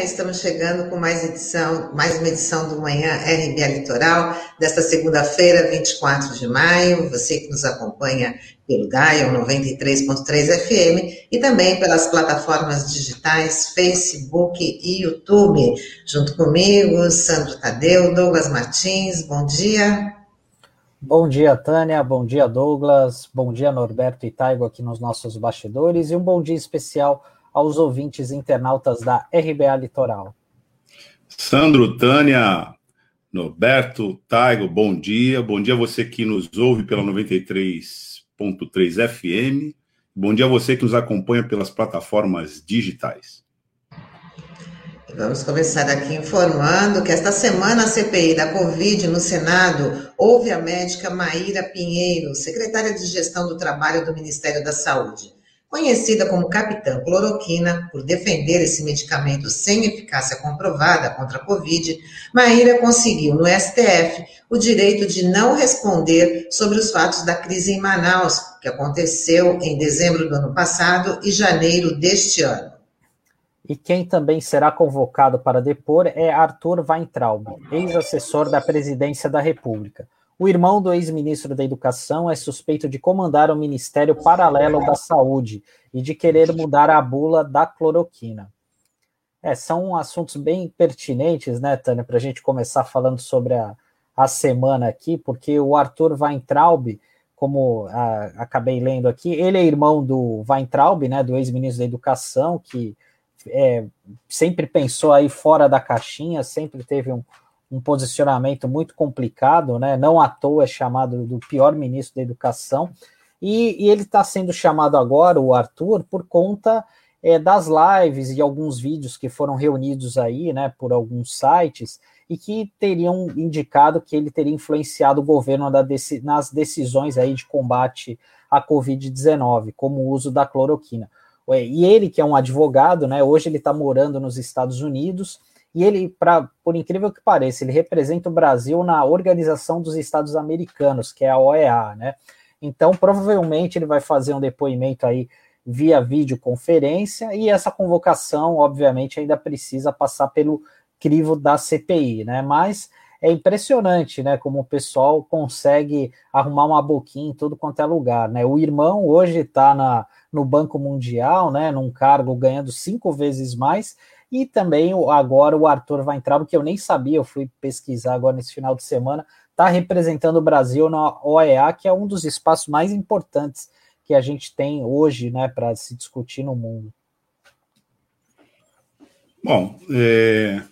Dia. Estamos chegando com mais edição, mais uma edição do Manhã RBA Litoral, desta segunda-feira, 24 de maio. Você que nos acompanha pelo Dial 93.3 FM e também pelas plataformas digitais Facebook e YouTube. Junto comigo, Sandro Tadeu, Douglas Martins, bom dia. Bom dia, Tânia. Bom dia, Douglas. Bom dia, Norberto e Taigo aqui nos nossos bastidores. E um bom dia especial aos ouvintes internautas da RBA Litoral. Sandro, Tânia, Norberto, Taigo, bom dia. Bom dia a você que nos ouve pela 93.3 FM. Bom dia a você que nos acompanha pelas plataformas digitais. Vamos começar aqui informando que esta semana a CPI da Covid no Senado houve a médica Maíra Pinheiro, secretária de Gestão do Trabalho do Ministério da Saúde. Conhecida como Capitã Cloroquina por defender esse medicamento sem eficácia comprovada contra a Covid, Maíra conseguiu no STF o direito de não responder sobre os fatos da crise em Manaus, que aconteceu em dezembro do ano passado e janeiro deste ano. E quem também será convocado para depor é Arthur Weintraub, ex-assessor da Presidência da República. O irmão do ex-ministro da Educação é suspeito de comandar o Ministério Paralelo da Saúde e de querer mudar a bula da cloroquina. É, são assuntos bem pertinentes, né, Tânia, para a gente começar falando sobre a, a semana aqui, porque o Arthur Weintraub, como a, acabei lendo aqui, ele é irmão do Weintraub, né, do ex-ministro da Educação, que é, sempre pensou aí fora da caixinha, sempre teve um, um posicionamento muito complicado, né? Não à toa é chamado do pior ministro da educação. E, e ele está sendo chamado agora, o Arthur, por conta é, das lives e alguns vídeos que foram reunidos aí, né, por alguns sites e que teriam indicado que ele teria influenciado o governo nas decisões aí de combate à Covid-19, como o uso da cloroquina. E ele, que é um advogado, né, hoje ele está morando nos Estados Unidos e ele, pra, por incrível que pareça, ele representa o Brasil na Organização dos Estados Americanos, que é a OEA, né? Então, provavelmente ele vai fazer um depoimento aí via videoconferência e essa convocação, obviamente, ainda precisa passar pelo crivo da CPI, né? Mas é impressionante, né, como o pessoal consegue arrumar uma boquinha em tudo quanto é lugar, né? O irmão hoje está no Banco Mundial, né, num cargo ganhando cinco vezes mais, e também agora o Arthur vai entrar, porque eu nem sabia, eu fui pesquisar agora nesse final de semana, está representando o Brasil na OEA, que é um dos espaços mais importantes que a gente tem hoje, né, para se discutir no mundo. Bom, é...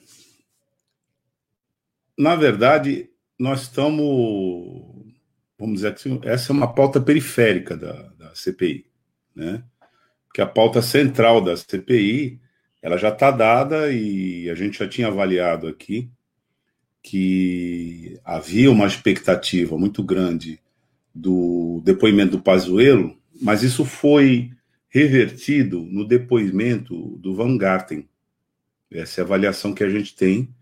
na verdade, nós estamos, vamos dizer que essa é uma pauta periférica da, da CPI, né? Porque a pauta central da CPI ela já está dada e a gente já tinha avaliado aqui que havia uma expectativa muito grande do depoimento do Pazuello, mas isso foi revertido no depoimento do Van Garten. Essa é a avaliação que a gente tem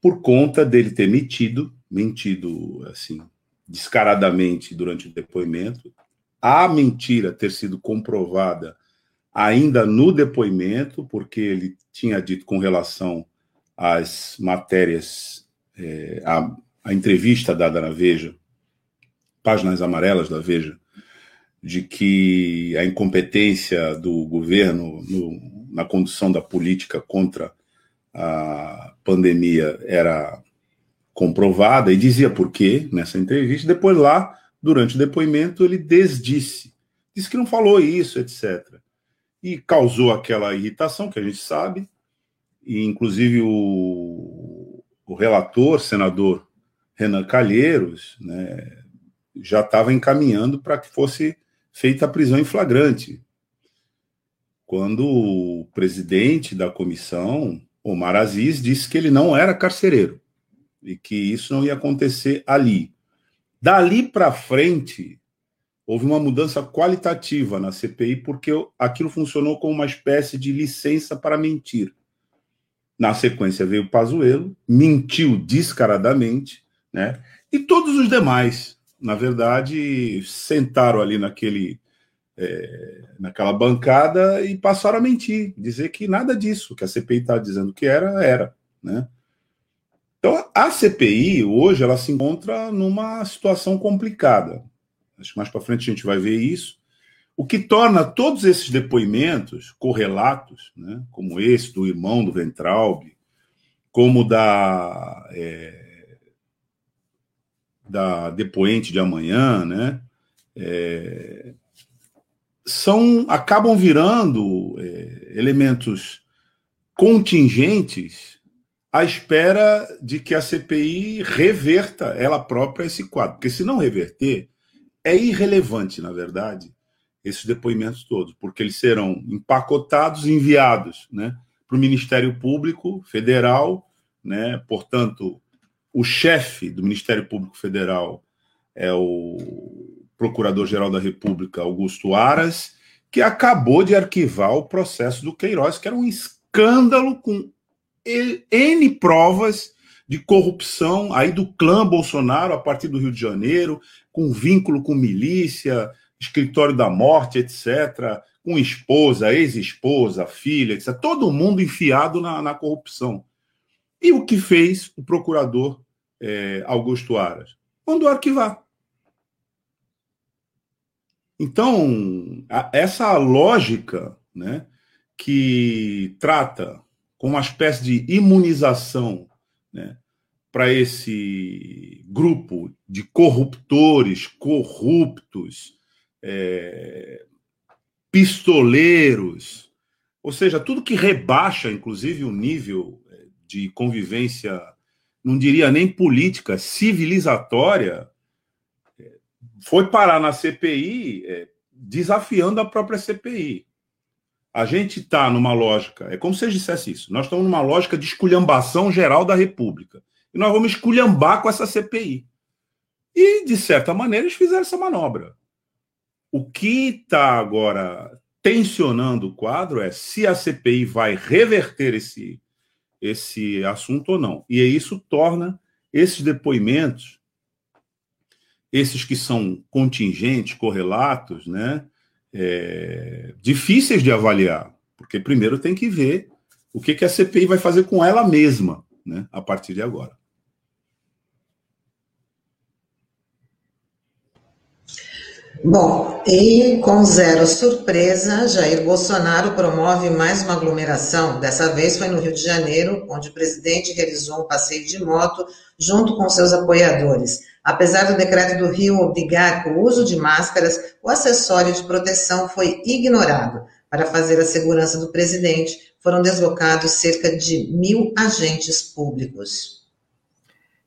por conta dele ter mentido, mentido assim, descaradamente durante o depoimento, a mentira ter sido comprovada ainda no depoimento, porque ele tinha dito com relação às matérias, é, a, a entrevista dada na Veja, páginas amarelas da Veja, de que a incompetência do governo no, na condução da política contra a pandemia era comprovada e dizia por quê nessa entrevista. Depois, lá, durante o depoimento, ele desdisse, disse que não falou isso, etc e causou aquela irritação que a gente sabe, e inclusive o, o relator, senador Renan Calheiros, né, já estava encaminhando para que fosse feita a prisão em flagrante. Quando o presidente da comissão, Omar Aziz, disse que ele não era carcereiro e que isso não ia acontecer ali. Dali para frente, houve uma mudança qualitativa na CPI, porque aquilo funcionou como uma espécie de licença para mentir. Na sequência veio o Pazuello, mentiu descaradamente, né? E todos os demais, na verdade, sentaram ali naquele é, naquela bancada e passaram a mentir, dizer que nada disso, que a CPI está dizendo que era, era. Né? Então, a CPI, hoje, ela se encontra numa situação complicada. Acho que mais para frente a gente vai ver isso. O que torna todos esses depoimentos correlatos, né, como esse do irmão do Ventralb, como da, é, da depoente de amanhã, né, é, são acabam virando é, elementos contingentes à espera de que a CPI reverta ela própria esse quadro. Porque se não reverter, é irrelevante, na verdade, esses depoimentos todos, porque eles serão empacotados e enviados né, para o Ministério Público Federal, né, portanto, o chefe do Ministério Público Federal é o Procurador-Geral da República, Augusto Aras, que acabou de arquivar o processo do Queiroz, que era um escândalo com N provas de corrupção aí do clã Bolsonaro a partir do Rio de Janeiro, com vínculo com milícia, escritório da morte, etc., com esposa, ex-esposa, filha, etc., todo mundo enfiado na, na, corrupção. E o que fez o procurador é, Augusto Aras? Mandou arquivar. Então, a, essa lógica né, que trata com uma espécie de imunização né, para esse grupo de corruptores, corruptos, é, pistoleiros, ou seja, tudo que rebaixa, inclusive, o nível é, de convivência, não diria nem política, civilizatória, foi parar na CPI é, desafiando a própria CPI. A gente está numa lógica, é como se eu dissesse isso, nós estamos numa lógica de esculhambação geral da República. E nós vamos esculhambar com essa CPI. E, de certa maneira, eles fizeram essa manobra. O que está agora tensionando o quadro é se a CPI vai reverter esse, esse assunto ou não. E isso torna esses depoimentos esses que são contingentes, correlatos, né, é, difíceis de avaliar, porque primeiro tem que ver o que, que a CPI vai fazer com ela mesma, né, a partir de agora. Bom, e com zero surpresa, Jair Bolsonaro promove mais uma aglomeração. Dessa vez foi no Rio de Janeiro, onde o presidente realizou um passeio de moto junto com seus apoiadores. Apesar do decreto do Rio obrigar o uso de máscaras, o acessório de proteção foi ignorado. Para fazer a segurança do presidente, foram deslocados cerca de mil agentes públicos.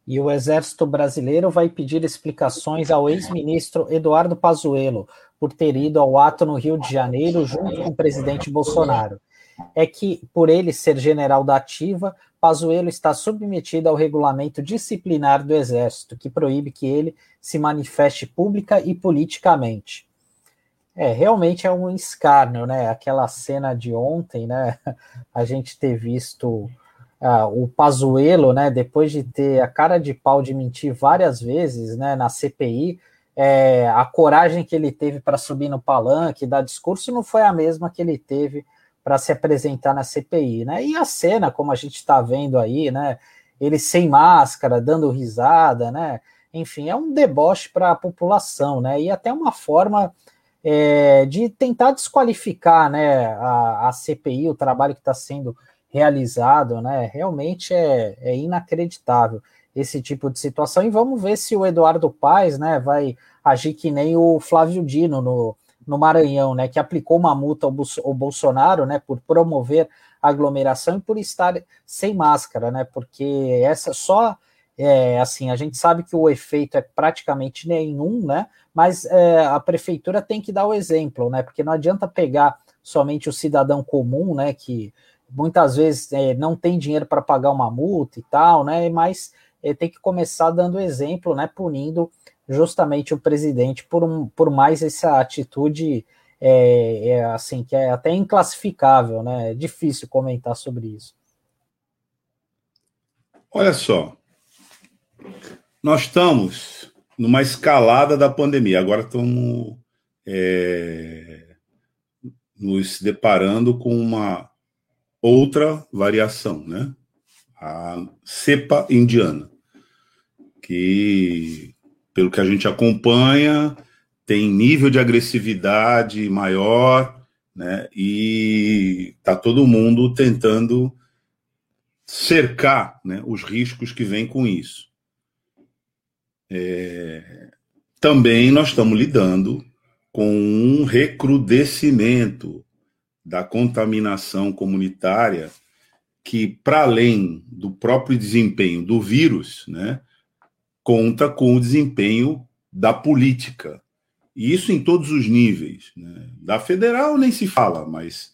E o Exército Brasileiro vai pedir explicações ao ex-ministro Eduardo Pazuello por ter ido ao ato no Rio de Janeiro junto com o presidente Bolsonaro. É que, por ele ser general da ativa, Pazuello está submetido ao regulamento disciplinar do Exército, que proíbe que ele se manifeste pública e politicamente. É, realmente é um escárnio, né? Aquela cena de ontem, né? A gente ter visto ah, o Pazuello, né, depois de ter a cara de pau de mentir várias vezes, né, na CPI, é, a coragem que ele teve para subir no palanque, dar discurso, não foi a mesma que ele teve para se apresentar na CPI, né? E a cena, como a gente está vendo aí, né, ele sem máscara, dando risada, né? Enfim, é um deboche para a população, né? E até uma forma é, de tentar desqualificar, né, a, a CPI, o trabalho que está sendo realizado, né? Realmente é, é inacreditável esse tipo de situação. E vamos ver se o Eduardo Paes, né, vai agir que nem o Flávio Dino no, no Maranhão, né, que aplicou uma multa ao, ao Bolsonaro, né, por promover aglomeração e por estar sem máscara, né, porque essa só é, assim, a gente sabe que o efeito é praticamente nenhum, né? Mas é, a prefeitura tem que dar o exemplo, né? Porque não adianta pegar somente o cidadão comum, né? Que muitas vezes é, não tem dinheiro para pagar uma multa e tal, né? Mas é, tem que começar dando exemplo, né? Punindo justamente o presidente por, um, por mais essa atitude é, é, assim que é até inclassificável, né? É difícil comentar sobre isso. Olha só, nós estamos numa escalada da pandemia. Agora estamos é, nos deparando com uma outra variação, né? A cepa indiana, que, pelo que a gente acompanha, tem nível de agressividade maior, né? E tá todo mundo tentando cercar né, os riscos que vêm com isso. É, também nós estamos lidando com um recrudescimento da contaminação comunitária que, para além do próprio desempenho do vírus, né, conta com o desempenho da política. E isso em todos os níveis. Né? Da federal nem se fala, mas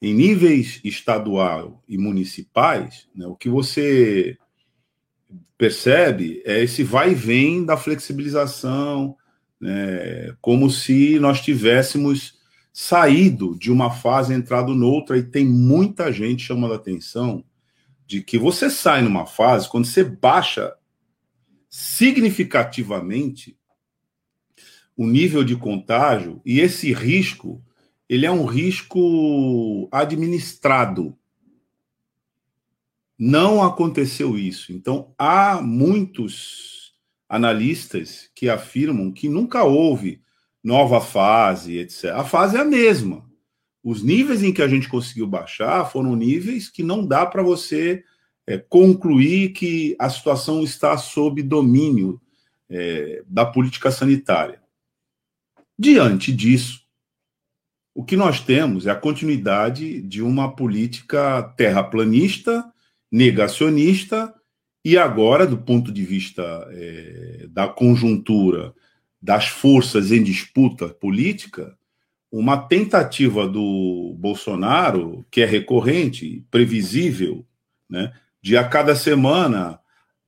em níveis estadual e municipais, né, o que você percebe é esse vai e vem da flexibilização, né, como se nós tivéssemos saído de uma fase, entrado noutra, e tem muita gente chamando a atenção de que você sai numa fase, quando você baixa significativamente o nível de contágio, e esse risco ele é um risco administrado. Não aconteceu isso. Então, há muitos analistas que afirmam que nunca houve nova fase, etc. A fase é a mesma. Os níveis em que a gente conseguiu baixar foram níveis que não dá para você é, concluir que a situação está sob domínio é, da política sanitária. Diante disso, o que nós temos é a continuidade de uma política terraplanista, negacionista, e agora, do ponto de vista é, da conjuntura das forças em disputa política, uma tentativa do Bolsonaro, que é recorrente, previsível, né, de a cada semana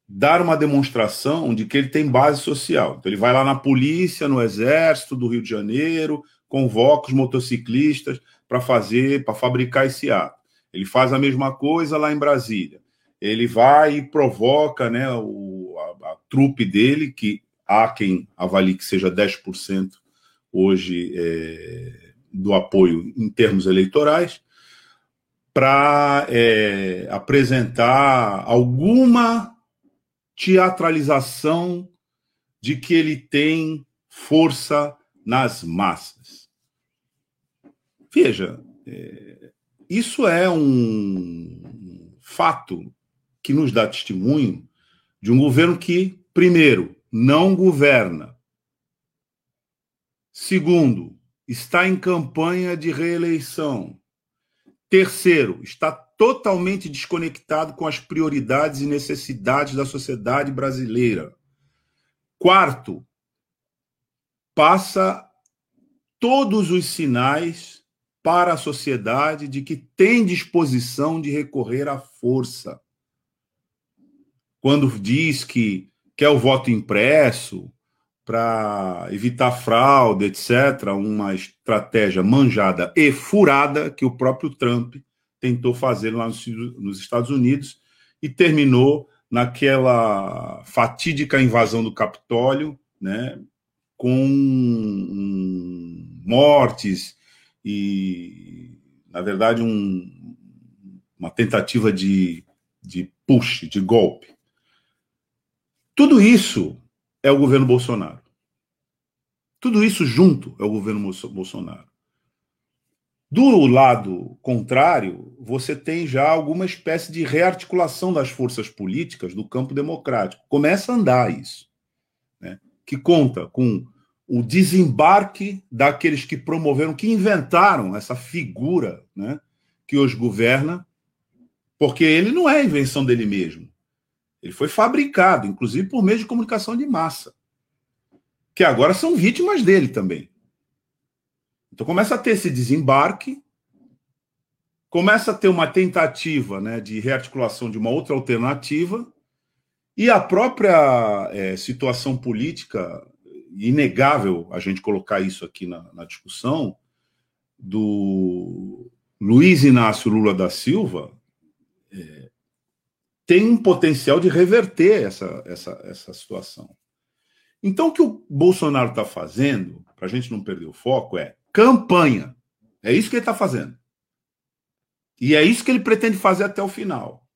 dar uma demonstração de que ele tem base social. Então, ele vai lá na polícia, no Exército do Rio de Janeiro, convoca os motociclistas para fazer, para fabricar esse ato. Ele faz a mesma coisa lá em Brasília. Ele vai e provoca né, o, a, a trupe dele, que há quem avalie que seja 10% hoje é, do apoio em termos eleitorais, para é, apresentar alguma teatralização de que ele tem força nas massas. Veja, é, isso é um fato que nos dá testemunho de um governo que, primeiro, não governa. Segundo, está em campanha de reeleição. Terceiro, está totalmente desconectado com as prioridades e necessidades da sociedade brasileira. Quarto, passa todos os sinais para a sociedade de que tem disposição de recorrer à força. Quando diz que quer o voto impresso para evitar fraude, etc., uma estratégia manjada e furada que o próprio Trump tentou fazer lá nos Estados Unidos e terminou naquela fatídica invasão do Capitólio, né, com mortes e, na verdade, um, uma tentativa de, de push, de golpe. Tudo isso é o governo Bolsonaro. Tudo isso junto é o governo Bolsonaro. Do lado contrário, você tem já alguma espécie de rearticulação das forças políticas do campo democrático. Começa a andar isso. Né? Que conta com o desembarque daqueles que promoveram, que inventaram essa figura né, que hoje governa, porque ele não é invenção dele mesmo. Ele foi fabricado, inclusive por meio de comunicação de massa, que agora são vítimas dele também. Então começa a ter esse desembarque, começa a ter uma tentativa né, de rearticulação de uma outra alternativa, e a própria é, situação política inegável a gente colocar isso aqui na, na discussão, do Luiz Inácio Lula da Silva, é, tem um potencial de reverter essa, essa, essa situação. Então, o que o Bolsonaro está fazendo, para a gente não perder o foco, é campanha. É isso que ele está fazendo. E é isso que ele pretende fazer até o final.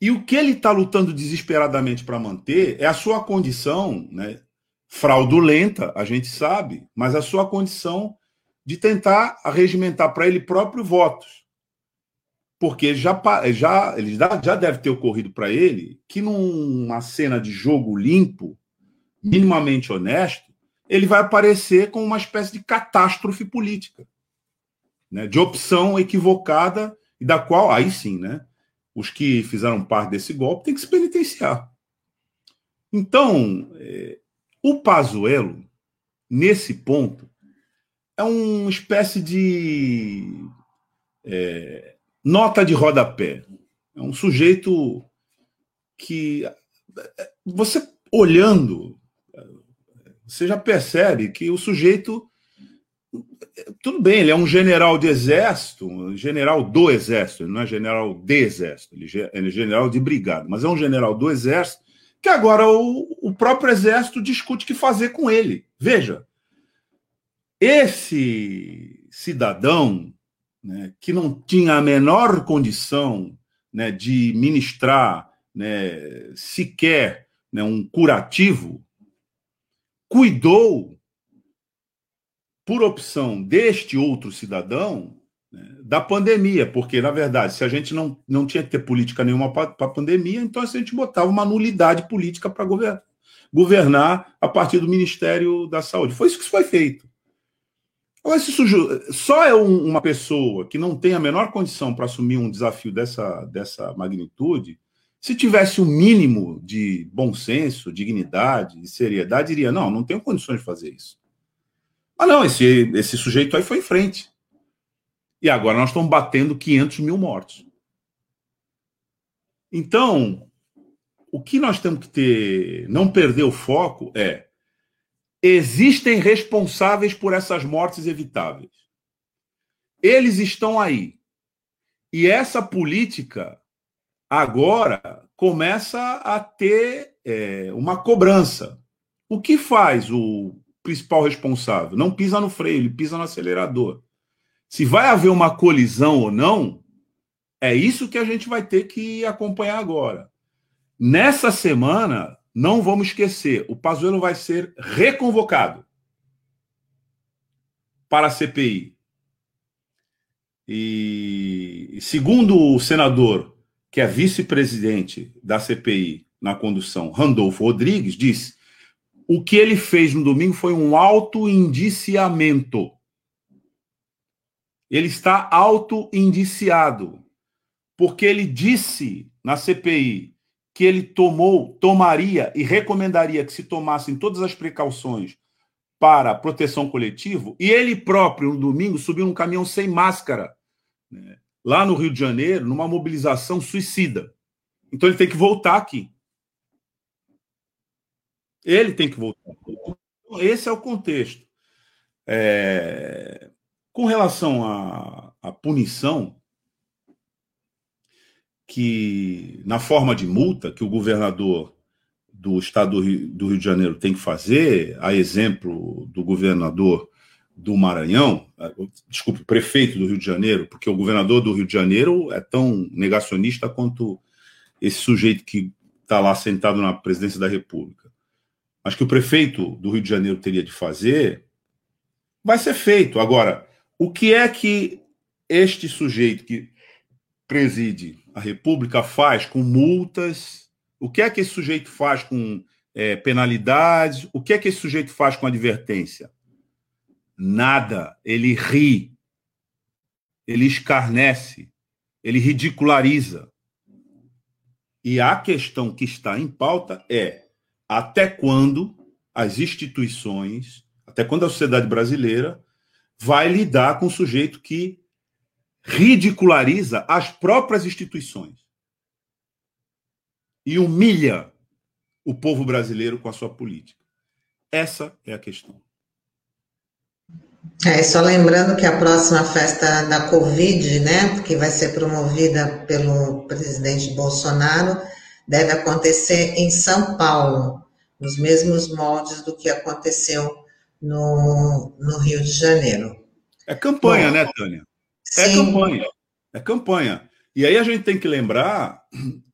E o que ele está lutando desesperadamente para manter é a sua condição, né, fraudulenta, a gente sabe, mas a sua condição de tentar arregimentar para ele próprio votos. Porque já, já, ele já, já deve ter ocorrido para ele que numa cena de jogo limpo, minimamente honesto, ele vai aparecer com uma espécie de catástrofe política, né, de opção equivocada e da qual, aí sim, né, os que fizeram parte desse golpe têm que se penitenciar. Então, é, o Pazuello, nesse ponto, é uma espécie de é, nota de rodapé. É um sujeito que você olhando, você já percebe que o sujeito tudo bem, ele é um general de exército, general do exército, ele não é general de exército, ele é general de brigada, mas é um general do exército que agora o, o próprio exército discute o que fazer com ele. Veja, esse cidadão né, que não tinha a menor condição né, de ministrar né, sequer né, um curativo, cuidou, por opção deste outro cidadão, né, da pandemia, porque, na verdade, se a gente não, não tinha que ter política nenhuma para a pandemia, então a gente botava uma nulidade política para governar, governar a partir do Ministério da Saúde. Foi isso que foi feito. Sujo, só é um, uma pessoa que não tem a menor condição para assumir um desafio dessa, dessa magnitude, se tivesse o um mínimo de bom senso, dignidade e seriedade, diria: não, não tenho condições de fazer isso. Ah, não, esse, esse sujeito aí foi em frente. E agora nós estamos batendo 500 mil mortos. Então, o que nós temos que ter, não perder o foco é existem responsáveis por essas mortes evitáveis. Eles estão aí. E essa política agora começa a ter é, uma cobrança. O que faz o principal responsável? Não pisa no freio, ele pisa no acelerador. Se vai haver uma colisão ou não, é isso que a gente vai ter que acompanhar agora. Nessa semana, não vamos esquecer, o Pazuello vai ser reconvocado para a CPI. E segundo o senador, que é vice-presidente da CPI na condução, Randolfo Rodrigues, disse: o que ele fez no domingo foi um auto-indiciamento. Ele está auto-indiciado, porque ele disse na CPI que ele tomou, tomaria e recomendaria que se tomassem todas as precauções para proteção coletiva, e ele próprio, no domingo, subiu num caminhão sem máscara, né, lá no Rio de Janeiro, numa mobilização suicida. Então ele tem que voltar aqui. Ele tem que voltar. Esse é o contexto. É... Com relação à, à punição, que na forma de multa que o governador do estado do Rio, do Rio de Janeiro tem que fazer, a exemplo do governador do Maranhão, desculpe, prefeito do Rio de Janeiro, porque o governador do Rio de Janeiro é tão negacionista quanto esse sujeito que está lá sentado na presidência da República. Mas que o prefeito do Rio de Janeiro teria de fazer, vai ser feito. Agora, o que é que este sujeito que preside a República faz com multas? O que é que esse sujeito faz com é, penalidades? O que é que esse sujeito faz com advertência? Nada. Ele ri, ele escarnece, ele ridiculariza. E a questão que está em pauta é até quando as instituições, até quando a sociedade brasileira vai lidar com um sujeito que ridiculariza as próprias instituições e humilha o povo brasileiro com a sua política. Essa é a questão. É, só lembrando que a próxima festa da Covid, né, que vai ser promovida pelo presidente Bolsonaro, deve acontecer em São Paulo. nos mesmos moldes do que aconteceu no, no Rio de Janeiro. É campanha, Bom, né, Tânia? É sim. campanha. É campanha. E aí a gente tem que lembrar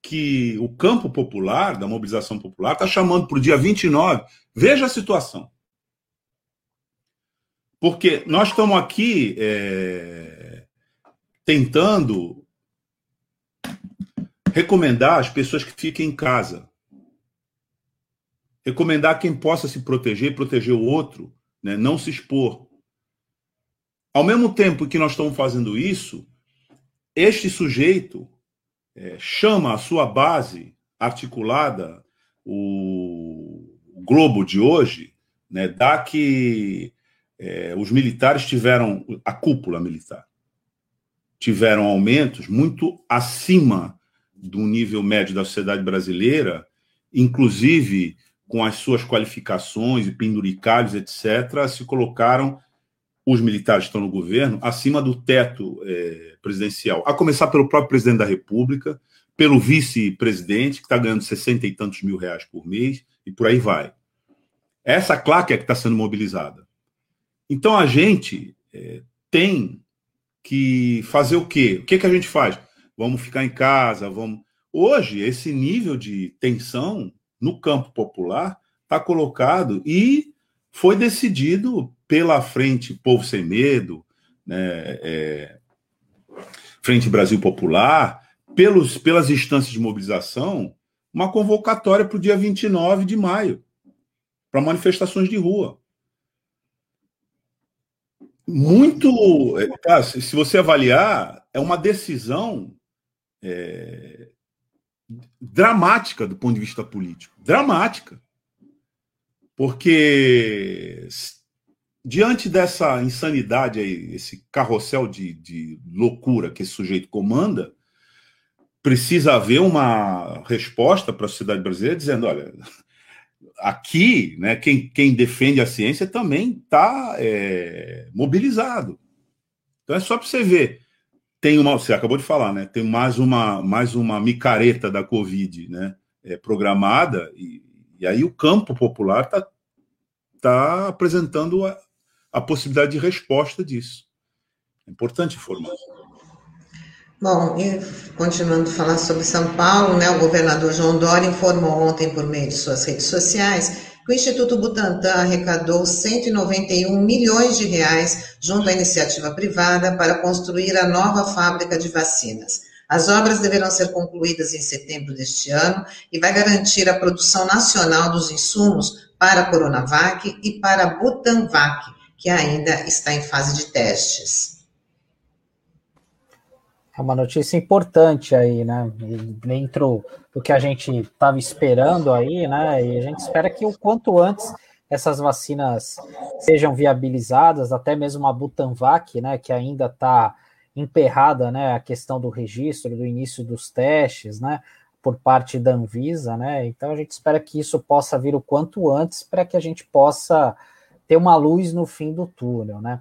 que o campo popular, da mobilização popular, está chamando para o dia 29. Veja a situação. Porque nós estamos aqui é, tentando recomendar as pessoas que fiquem em casa. Recomendar quem possa se proteger, proteger o outro, né? não se expor. Ao mesmo tempo que nós estamos fazendo isso, este sujeito é, chama a sua base articulada, o, Globo de hoje, né, dá que é, os militares tiveram, a cúpula militar, tiveram aumentos muito acima do nível médio da sociedade brasileira, inclusive com as suas qualificações e penduricalhos, etc., se colocaram os militares que estão no governo acima do teto é, presidencial, a começar pelo próprio presidente da República, pelo vice-presidente, que está ganhando sessenta e tantos mil reais por mês, e por aí vai. Essa claque é que está sendo mobilizada. Então a gente é, tem que fazer o quê? O que, que a gente faz? Vamos ficar em casa, vamos. Hoje, esse nível de tensão no campo popular está colocado e foi decidido pela frente Povo Sem Medo, né, é, Frente Brasil Popular, pelos, pelas instâncias de mobilização, uma convocatória para o dia 29 de maio, para manifestações de rua. Muito. Tá, se você avaliar, é uma decisão é, dramática do ponto de vista político. Dramática. Porque diante dessa insanidade aí, esse carrossel de, de loucura que esse sujeito comanda, precisa haver uma resposta para a sociedade brasileira dizendo, olha, aqui, né, quem, quem defende a ciência também está é, mobilizado. Então é só para você ver. Tem uma, você acabou de falar, né? Tem mais uma, mais uma micareta da Covid, né? É, programada e, e aí o campo popular está tá apresentando a, a possibilidade de resposta disso. É importante informar. Bom, e continuando a falar sobre São Paulo, né, o governador João Dória informou ontem por meio de suas redes sociais que o Instituto Butantan arrecadou 191 milhões de reais junto à iniciativa privada para construir a nova fábrica de vacinas. As obras deverão ser concluídas em setembro deste ano e vai garantir a produção nacional dos insumos para a Coronavac e para a Butanvac, que ainda está em fase de testes. É uma notícia importante aí, né? Dentro do que a gente estava esperando aí, né? E a gente espera que o quanto antes essas vacinas sejam viabilizadas, até mesmo a Butanvac, né? Que ainda está emperrada, né? A questão do registro, do início dos testes, né? Por parte da Anvisa, né? Então a gente espera que isso possa vir o quanto antes para que a gente possa ter uma luz no fim do túnel, né?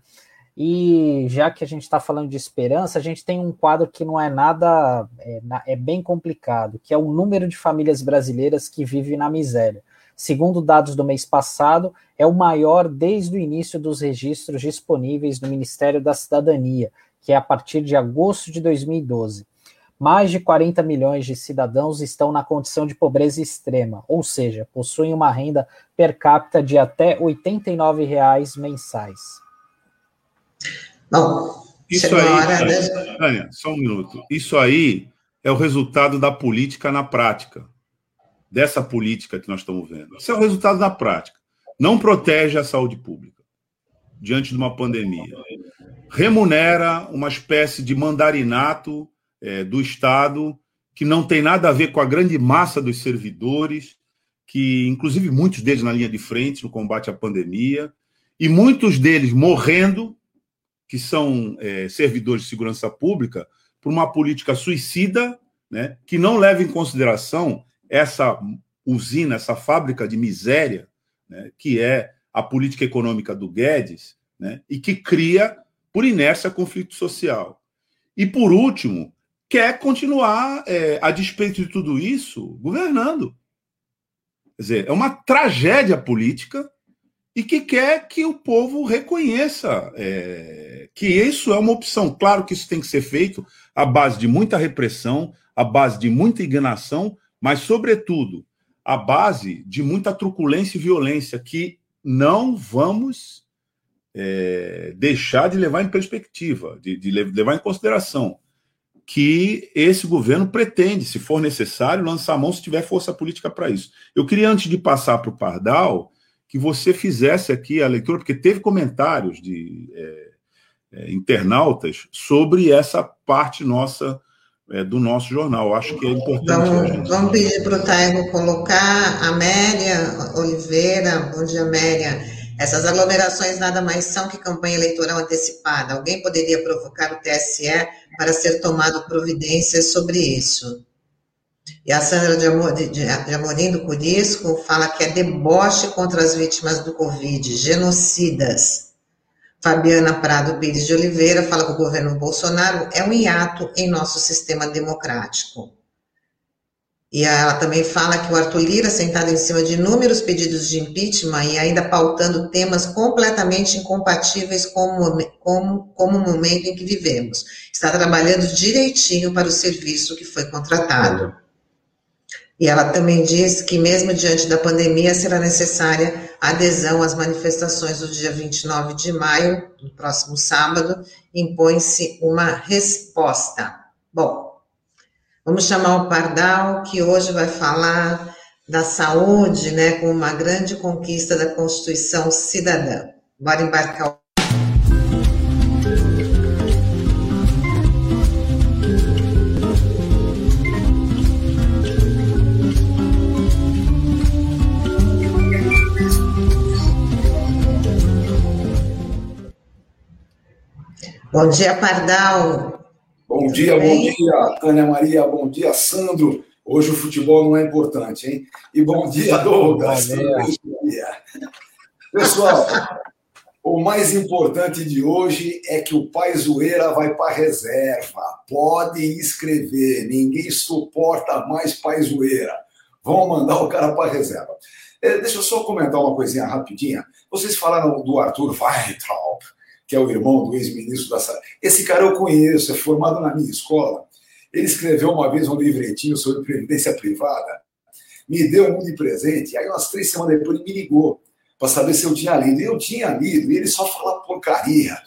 E já que a gente está falando de esperança, a gente tem um quadro que não é nada, é, é, bem complicado, que é o número de famílias brasileiras que vivem na miséria. Segundo dados do mês passado, é o maior desde o início dos registros disponíveis no Ministério da Cidadania, que é a partir de agosto de 2012 mais de 40 milhões de cidadãos estão na condição de pobreza extrema, ou seja, possuem uma renda per capita de até 89 reais mensais. Bom, isso aí, Tânia, só um minuto. Isso aí é o resultado da política na prática, dessa política que nós estamos vendo. Isso é o resultado da prática. Não protege a saúde pública diante de uma pandemia. Remunera uma espécie de mandarinato é, do Estado, que não tem nada a ver com a grande massa dos servidores, que inclusive muitos deles na linha de frente no combate à pandemia, e muitos deles morrendo, que são é, servidores de segurança pública, por uma política suicida, né, que não leva em consideração essa usina, essa fábrica de miséria, né, que é a política econômica do Guedes, né, e que cria, por inércia, conflito social. E, por último, quer continuar, é, a despeito de tudo isso, governando. Quer dizer, é uma tragédia política e que quer que o povo reconheça é, que isso é uma opção. Claro que isso tem que ser feito à base de muita repressão, à base de muita enganação, mas, sobretudo, à base de muita truculência e violência que não vamos é, deixar de levar em perspectiva, de, de levar em consideração que esse governo pretende, se for necessário, lançar a mão se tiver força política para isso. Eu queria, antes de passar para o Pardal, que você fizesse aqui a leitura, porque teve comentários de é, é, internautas sobre essa parte nossa é, do nosso jornal. Acho que é importante. Vamos, gente... vamos pedir para o Taigo colocar a Amélia Oliveira. Bom dia, Amélia. Essas aglomerações nada mais são que campanha eleitoral antecipada. Alguém poderia provocar o TSE para ser tomado providências sobre isso. E a Sandra de, Amor, de, de Amorim do Curisco fala que é deboche contra as vítimas do Covid, genocidas. Fabiana Prado Pires de Oliveira fala que o governo Bolsonaro é um hiato em nosso sistema democrático. E ela também fala que o Arthur Lira, sentado em cima de inúmeros pedidos de impeachment e ainda pautando temas completamente incompatíveis com, com, com o momento em que vivemos, está trabalhando direitinho para o serviço que foi contratado. E ela também diz que, mesmo diante da pandemia, será necessária adesão às manifestações do dia 29 de maio, no próximo sábado, impõe-se uma resposta. Bom, Vamos chamar o Pardal, que hoje vai falar da saúde, né, como uma grande conquista da Constituição Cidadã. Bora embarcar. Bom dia, Pardal. Bom dia, bom dia, Tânia Maria, bom dia, Sandro. Hoje o futebol não é importante, hein? E bom dia, Douglas. Bom dia. Pessoal, o mais importante de hoje é que o Pai Zoeira vai para reserva. Pode escrever, ninguém suporta mais Pai Zoeira. Vão mandar o cara para reserva. É, deixa eu só comentar uma coisinha rapidinha. Vocês falaram do Arthur Weintraub que é o irmão do ex-ministro da Saúde. Esse cara eu conheço, é formado na minha escola. Ele escreveu uma vez um livretinho sobre previdência privada, me deu um de presente, aí umas três semanas depois ele me ligou para saber se eu tinha lido. E eu tinha lido, e ele só fala porcaria.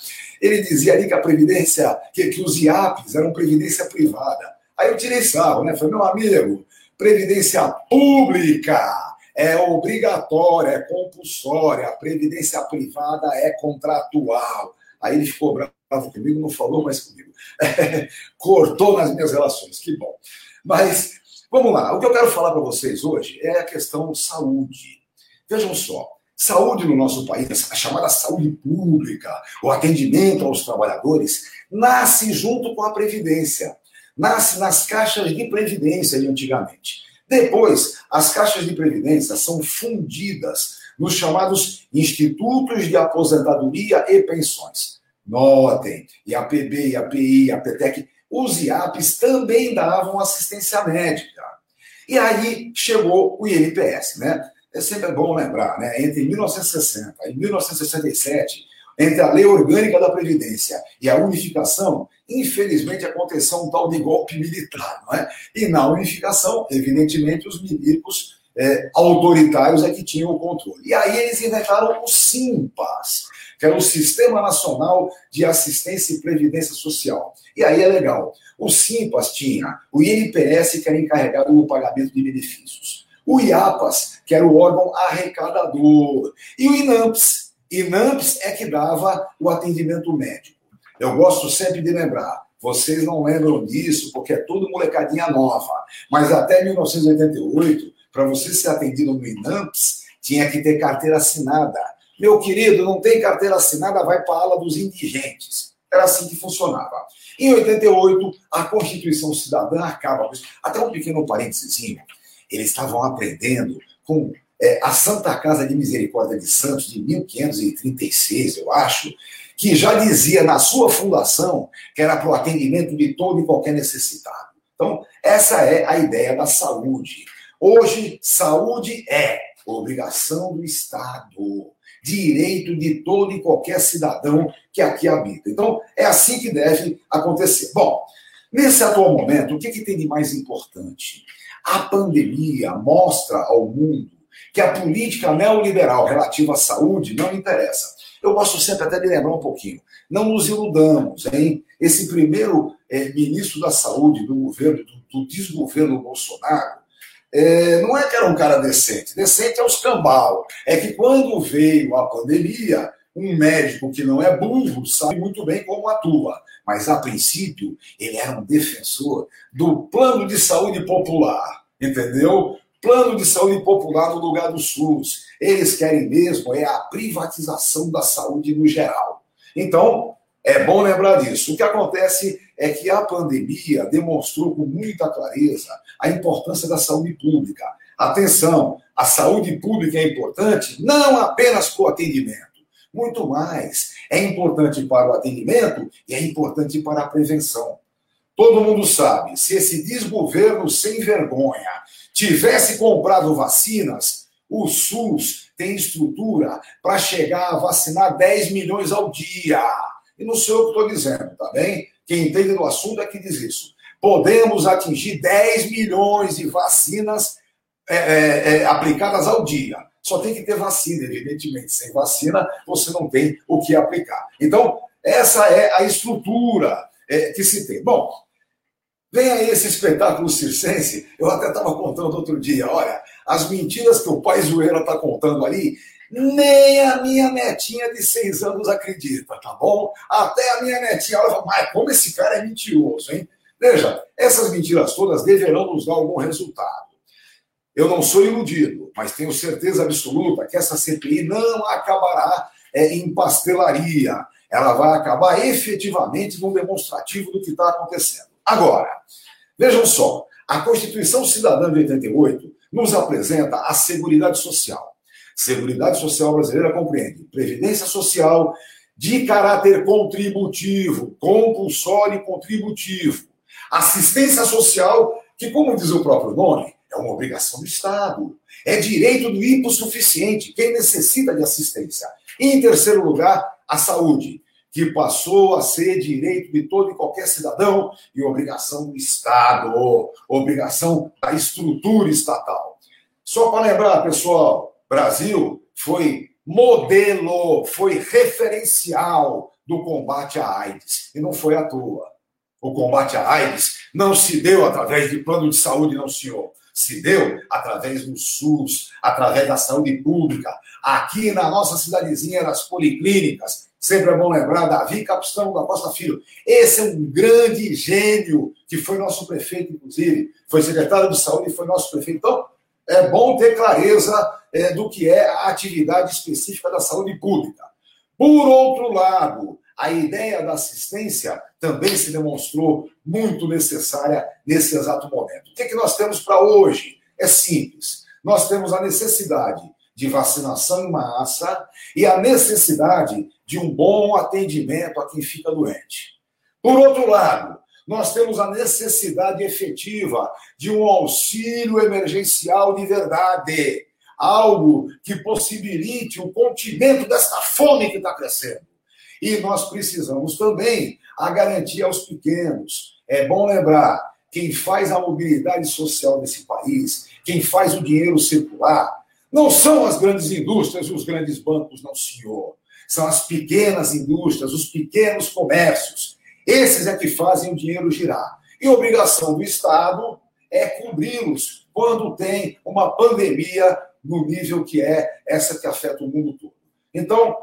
Ele dizia ali que a previdência, que, que os IAPs eram previdência privada. Aí eu tirei sarro, né? Falei, meu amigo, previdência pública é obrigatória, é compulsória, a previdência privada é contratual. Aí ele ficou bravo comigo, não falou mais comigo. cortou nas minhas relações, que bom. Mas vamos lá, o que eu quero falar para vocês hoje é a questão saúde. Vejam só, saúde no nosso país, a chamada saúde pública, o atendimento aos trabalhadores, nasce junto com a Previdência. Nasce nas caixas de previdência de antigamente. Depois, as caixas de previdência são fundidas nos chamados institutos de aposentadoria e pensões. Notem, e a PB, e a PI, e a PTEC, os IAPs também davam assistência médica. E aí chegou o INPS, né? É sempre bom lembrar, né? Entre 1960 e 1967, entre a lei orgânica da Previdência e a unificação, infelizmente aconteceu um tal de golpe militar. Não é? E na unificação, evidentemente, os milicos é, autoritários é que tinham o controle. E aí eles inventaram o SIMPAS, que era o Sistema Nacional de Assistência e Previdência Social. E aí é legal. O SIMPAS tinha o INPS, que era encarregado do pagamento de benefícios. O IAPAS, que era o órgão arrecadador. E o INAMPS, INAMPS é que dava o atendimento médico. Eu gosto sempre de lembrar, vocês não lembram disso porque é tudo molecadinha nova, mas até 1988, para você ser atendido no INAMPS, tinha que ter carteira assinada. Meu querido, não tem carteira assinada, vai para a ala dos indigentes. Era assim que funcionava. Em 88, a Constituição Cidadã acaba com isso. Até um pequeno parênteses. Eles estavam aprendendo com é, a Santa Casa de Misericórdia de Santos, de 1536, eu acho, que já dizia na sua fundação que era para o atendimento de todo e qualquer necessitado. Então, essa é a ideia da saúde. Hoje, saúde é obrigação do Estado, direito de todo e qualquer cidadão que aqui habita. Então, é assim que deve acontecer. Bom, nesse atual momento, o que, que tem de mais importante? A pandemia mostra ao mundo que a política neoliberal relativa à saúde não interessa. Eu gosto sempre até de lembrar um pouquinho. Não nos iludamos, hein? Esse primeiro é, ministro da Saúde do governo, do, do desgoverno Bolsonaro, é, não é que era um cara decente. Decente é os cambal. É que quando veio a pandemia, um médico que não é burro sabe muito bem como atua. Mas, a princípio, ele era um defensor do plano de saúde popular. Entendeu? Plano de saúde popular no lugar do SUS. Eles querem mesmo é a privatização da saúde no geral. Então, é bom lembrar disso. O que acontece é que a pandemia demonstrou com muita clareza a importância da saúde pública. Atenção, a saúde pública é importante não apenas para o atendimento, muito mais. É importante para o atendimento e é importante para a prevenção. Todo mundo sabe, se esse desgoverno sem vergonha tivesse comprado vacinas, o SUS tem estrutura para chegar a vacinar 10 milhões ao dia. E não sou eu que estou dizendo, tá bem? Quem entende do assunto é que diz isso. Podemos atingir 10 milhões de vacinas é, é, é, aplicadas ao dia. Só tem que ter vacina, evidentemente. Sem vacina, você não tem o que aplicar. Então, essa é a estrutura é, que se tem. Bom, vem aí esse espetáculo circense. Eu até estava contando outro dia. Olha, as mentiras que o pai Zoeira está contando ali nem a minha netinha de seis anos acredita, tá bom? Até a minha netinha, ela fala, mas como esse cara é mentiroso, hein? Veja, essas mentiras todas deverão nos dar algum resultado. Eu não sou iludido, mas tenho certeza absoluta que essa CPI não acabará é, em pastelaria. Ela vai acabar efetivamente num demonstrativo do que está acontecendo. Agora, vejam só, a Constituição Cidadã de 88 nos apresenta a Seguridade Social. Seguridade Social Brasileira compreende previdência social de caráter contributivo, compulsório e contributivo. Assistência social, que, como diz o próprio nome, é uma obrigação do Estado. É direito do hipossuficiente, quem necessita de assistência. E, em terceiro lugar, a saúde, que passou a ser direito de todo e qualquer cidadão e obrigação do Estado, obrigação da estrutura estatal. Só para lembrar, pessoal, Brasil foi modelo, foi referencial do combate à AIDS. E não foi à toa. O combate à AIDS não se deu através de plano de saúde, não, senhor. Se deu através do SUS, através da saúde pública. Aqui na nossa cidadezinha, nas policlínicas, sempre é bom lembrar, Davi Capistão da Costa Filho. Esse é um grande gênio, que foi nosso prefeito, inclusive, foi secretário de saúde e foi nosso prefeito. Então, é bom ter clareza é, do que é a atividade específica da saúde pública. Por outro lado, a ideia da assistência também se demonstrou muito necessária nesse exato momento. O que, é que nós temos para hoje? É simples. Nós temos a necessidade de vacinação em massa e a necessidade de um bom atendimento a quem fica doente. Por outro lado, nós temos a necessidade efetiva de um auxílio emergencial de verdade, algo que possibilite o continente desta fome que está crescendo. E nós precisamos também a garantia aos pequenos. É bom lembrar, quem faz a mobilidade social desse país, quem faz o dinheiro circular, não são as grandes indústrias e os grandes bancos, não, senhor. São as pequenas indústrias, os pequenos comércios, esses é que fazem o dinheiro girar. E a obrigação do Estado é cobri-los quando tem uma pandemia no nível que é essa que afeta o mundo todo. Então,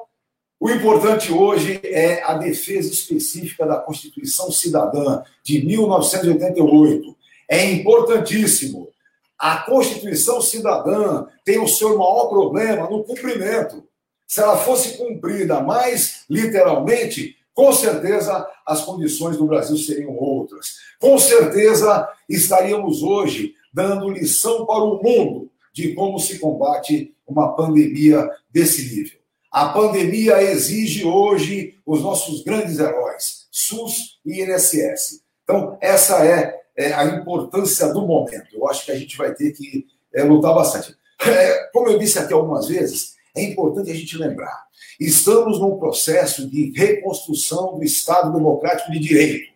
o importante hoje é a defesa específica da Constituição Cidadã de 1988. É importantíssimo. A Constituição Cidadã tem o seu maior problema no cumprimento. Se ela fosse cumprida mais literalmente, com certeza as condições do Brasil seriam outras. Com certeza estaríamos hoje dando lição para o mundo de como se combate uma pandemia desse nível. A pandemia exige hoje os nossos grandes heróis, SUS e INSS. Então, essa é, é a importância do momento. Eu acho que a gente vai ter que é, lutar bastante. É, como eu disse aqui algumas vezes, é importante a gente lembrar: estamos num processo de reconstrução do Estado Democrático de Direito.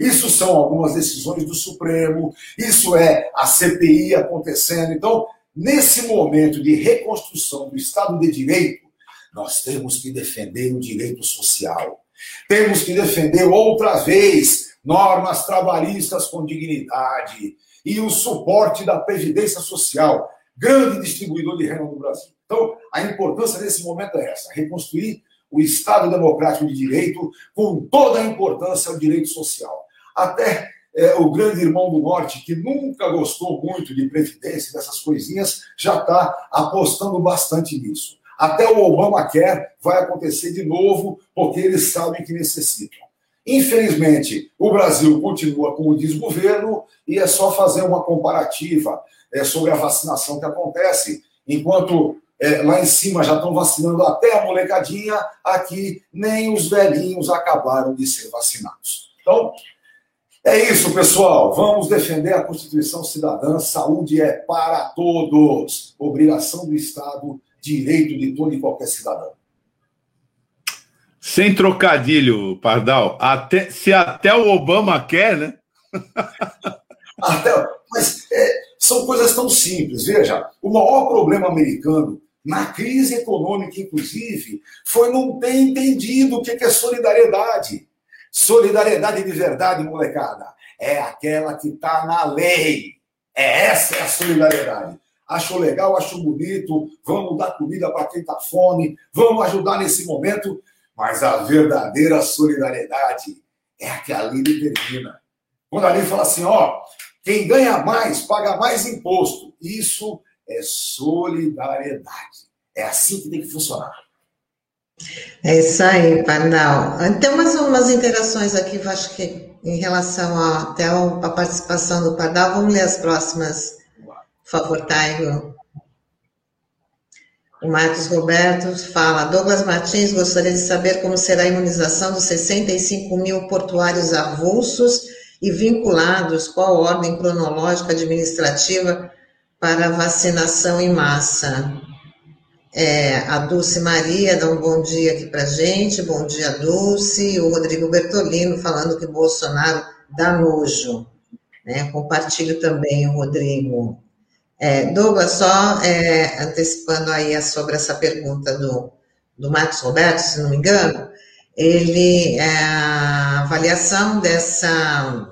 Isso são algumas decisões do Supremo, isso é a CPI acontecendo. Então, nesse momento de reconstrução do Estado de Direito, nós temos que defender o direito social. Temos que defender outra vez normas trabalhistas com dignidade e o suporte da Previdência Social, grande distribuidor de renda no Brasil. Então, a importância desse momento é essa: reconstruir o Estado Democrático de Direito com toda a importância ao direito social. Até é, o grande irmão do Norte, que nunca gostou muito de Previdência, dessas coisinhas, já está apostando bastante nisso. Até o Obama quer vai acontecer de novo, porque eles sabem que necessitam. Infelizmente, o Brasil continua com o desgoverno e é só fazer uma comparativa é, sobre a vacinação que acontece. Enquanto é, lá em cima já estão vacinando até a molecadinha, aqui nem os velhinhos acabaram de ser vacinados. Então, é isso, pessoal. Vamos defender a Constituição Cidadã. Saúde é para todos. Obrigação do Estado, direito de todo e qualquer cidadão. Sem trocadilho, Pardal. Até, se até o Obama quer, né? até, mas é, são coisas tão simples. Veja, o maior problema americano, na crise econômica, inclusive, foi não ter entendido o que é solidariedade. Solidariedade de verdade, molecada, é aquela que está na lei. É essa é a solidariedade. Achou legal, achou bonito, vamos dar comida para quem está fome, vamos ajudar nesse momento, mas a verdadeira solidariedade é a que a lei determina. Quando a lei fala assim, ó, quem ganha mais paga mais imposto. Isso é solidariedade. É assim que tem que funcionar. É isso aí, Pardal. Então, mais umas interações aqui, acho que em relação a, até a participação do Pardal. Vamos ler as próximas, por favor, Taigo. O Marcos Roberto fala: Douglas Martins gostaria de saber como será a imunização dos 65 mil portuários avulsos e vinculados, qual a ordem cronológica administrativa para vacinação em massa. É, a Dulce Maria dá um bom dia aqui para gente, bom dia, Dulce. O Rodrigo Bertolino falando que Bolsonaro dá nojo. Né? Compartilho também o Rodrigo. É, Douglas, só é, antecipando aí sobre essa pergunta do, do Marcos Roberto, se não me engano, ele, é, a avaliação dessa,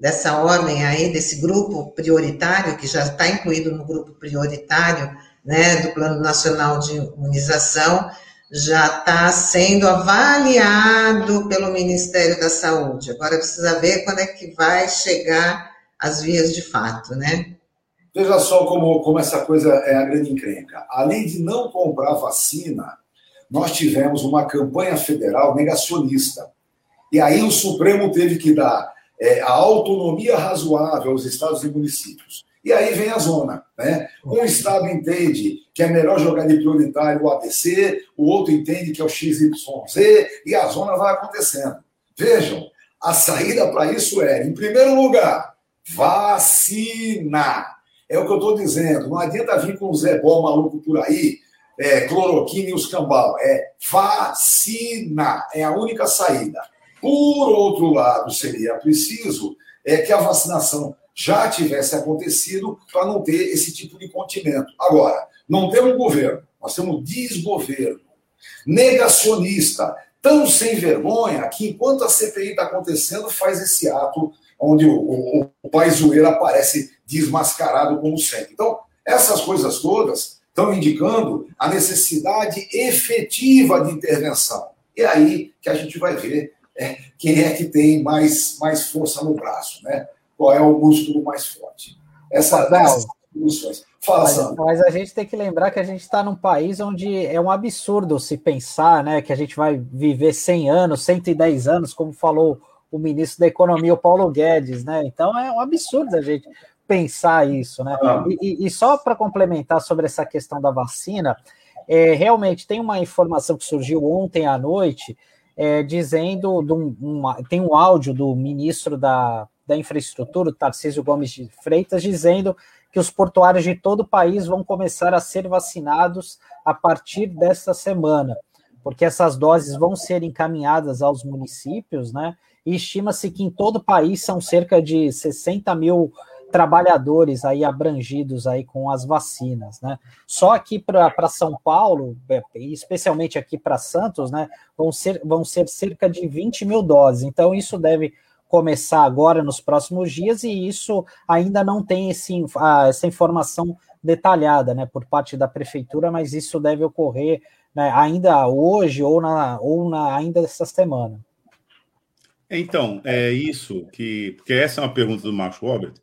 dessa ordem aí, desse grupo prioritário, que já está incluído no grupo prioritário, né, do Plano Nacional de Imunização, já está sendo avaliado pelo Ministério da Saúde. Agora precisa ver quando é que vai chegar as vias de fato, né? Veja só como, como essa coisa é a grande encrenca. Além de não comprar vacina, nós tivemos uma campanha federal negacionista. E aí o Supremo teve que dar é, a autonomia razoável aos estados e municípios. E aí vem a zona. Né? Um estado entende que é melhor jogar de prioritário o ABC, o outro entende que é o XYZ, e a zona vai acontecendo. Vejam, a saída para isso é, em primeiro lugar, vacina. É o que eu estou dizendo. Não adianta vir com o Zé Bom maluco por aí, é, cloroquina e os cambal. É vacina. É a única saída. Por outro lado, seria preciso é, que a vacinação já tivesse acontecido para não ter esse tipo de continimento. Agora, não temos governo, nós temos desgoverno, negacionista, tão sem vergonha que enquanto a CPI está acontecendo, faz esse ato onde o, o, o pai zoeiro aparece desmascarado como sempre. Então, essas coisas todas estão indicando a necessidade efetiva de intervenção. E é aí que a gente vai ver é, quem é que tem mais, mais força no braço, né? Qual é o músculo mais forte. Essa, soluções. Fala, mas, mas, a gente tem que lembrar que a gente está num país onde é um absurdo se pensar né, que a gente vai viver 100 anos, 110 anos, como falou o ministro da Economia, o Paulo Guedes, né? Então é um absurdo a gente pensar isso, né? Ah. E, e, só para complementar sobre essa questão da vacina, é, realmente tem uma informação que surgiu ontem à noite é, dizendo, um, uma, tem um áudio do ministro da, da Infraestrutura, Tarcísio Gomes de Freitas, dizendo que os portuários de todo o país vão começar a ser vacinados a partir desta semana, porque essas doses vão ser encaminhadas aos municípios, né? E estima-se que em todo o país são cerca de 60 mil trabalhadores aí abrangidos aí com as vacinas, né? Só aqui para São Paulo, é, especialmente aqui para Santos, né, vão ser, vão ser cerca de 20 mil doses. Então, isso deve começar agora nos próximos dias, e isso ainda não tem esse, essa informação detalhada né, por parte da prefeitura, mas isso deve ocorrer né, ainda hoje ou, na, ou na, ainda essa semana. Então, é isso que. Porque essa é uma pergunta do Marcos Robert,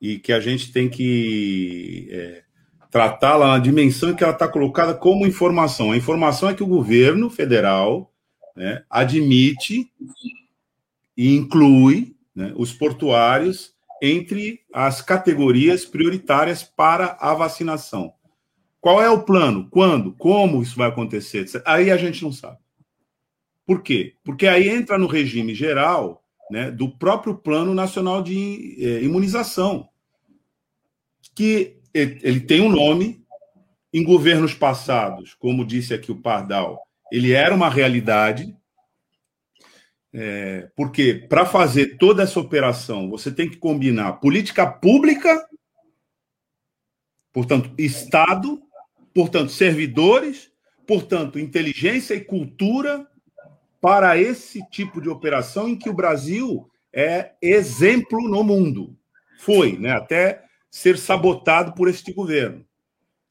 e que a gente tem que é, tratá-la na dimensão que ela está colocada como informação. A informação é que o governo federal né, admite e inclui né, os portuários entre as categorias prioritárias para a vacinação. Qual é o plano? Quando? Como isso vai acontecer? Aí a gente não sabe. Por quê? Porque aí entra no regime geral né, do próprio Plano Nacional de eh, Imunização, que ele tem um nome, em governos passados, como disse aqui o Pardal, ele era uma realidade, é, porque para fazer toda essa operação, você tem que combinar política pública, portanto, Estado, portanto, servidores, portanto, inteligência e cultura para esse tipo de operação em que o Brasil é exemplo no mundo. Foi, né, até ser sabotado por este governo.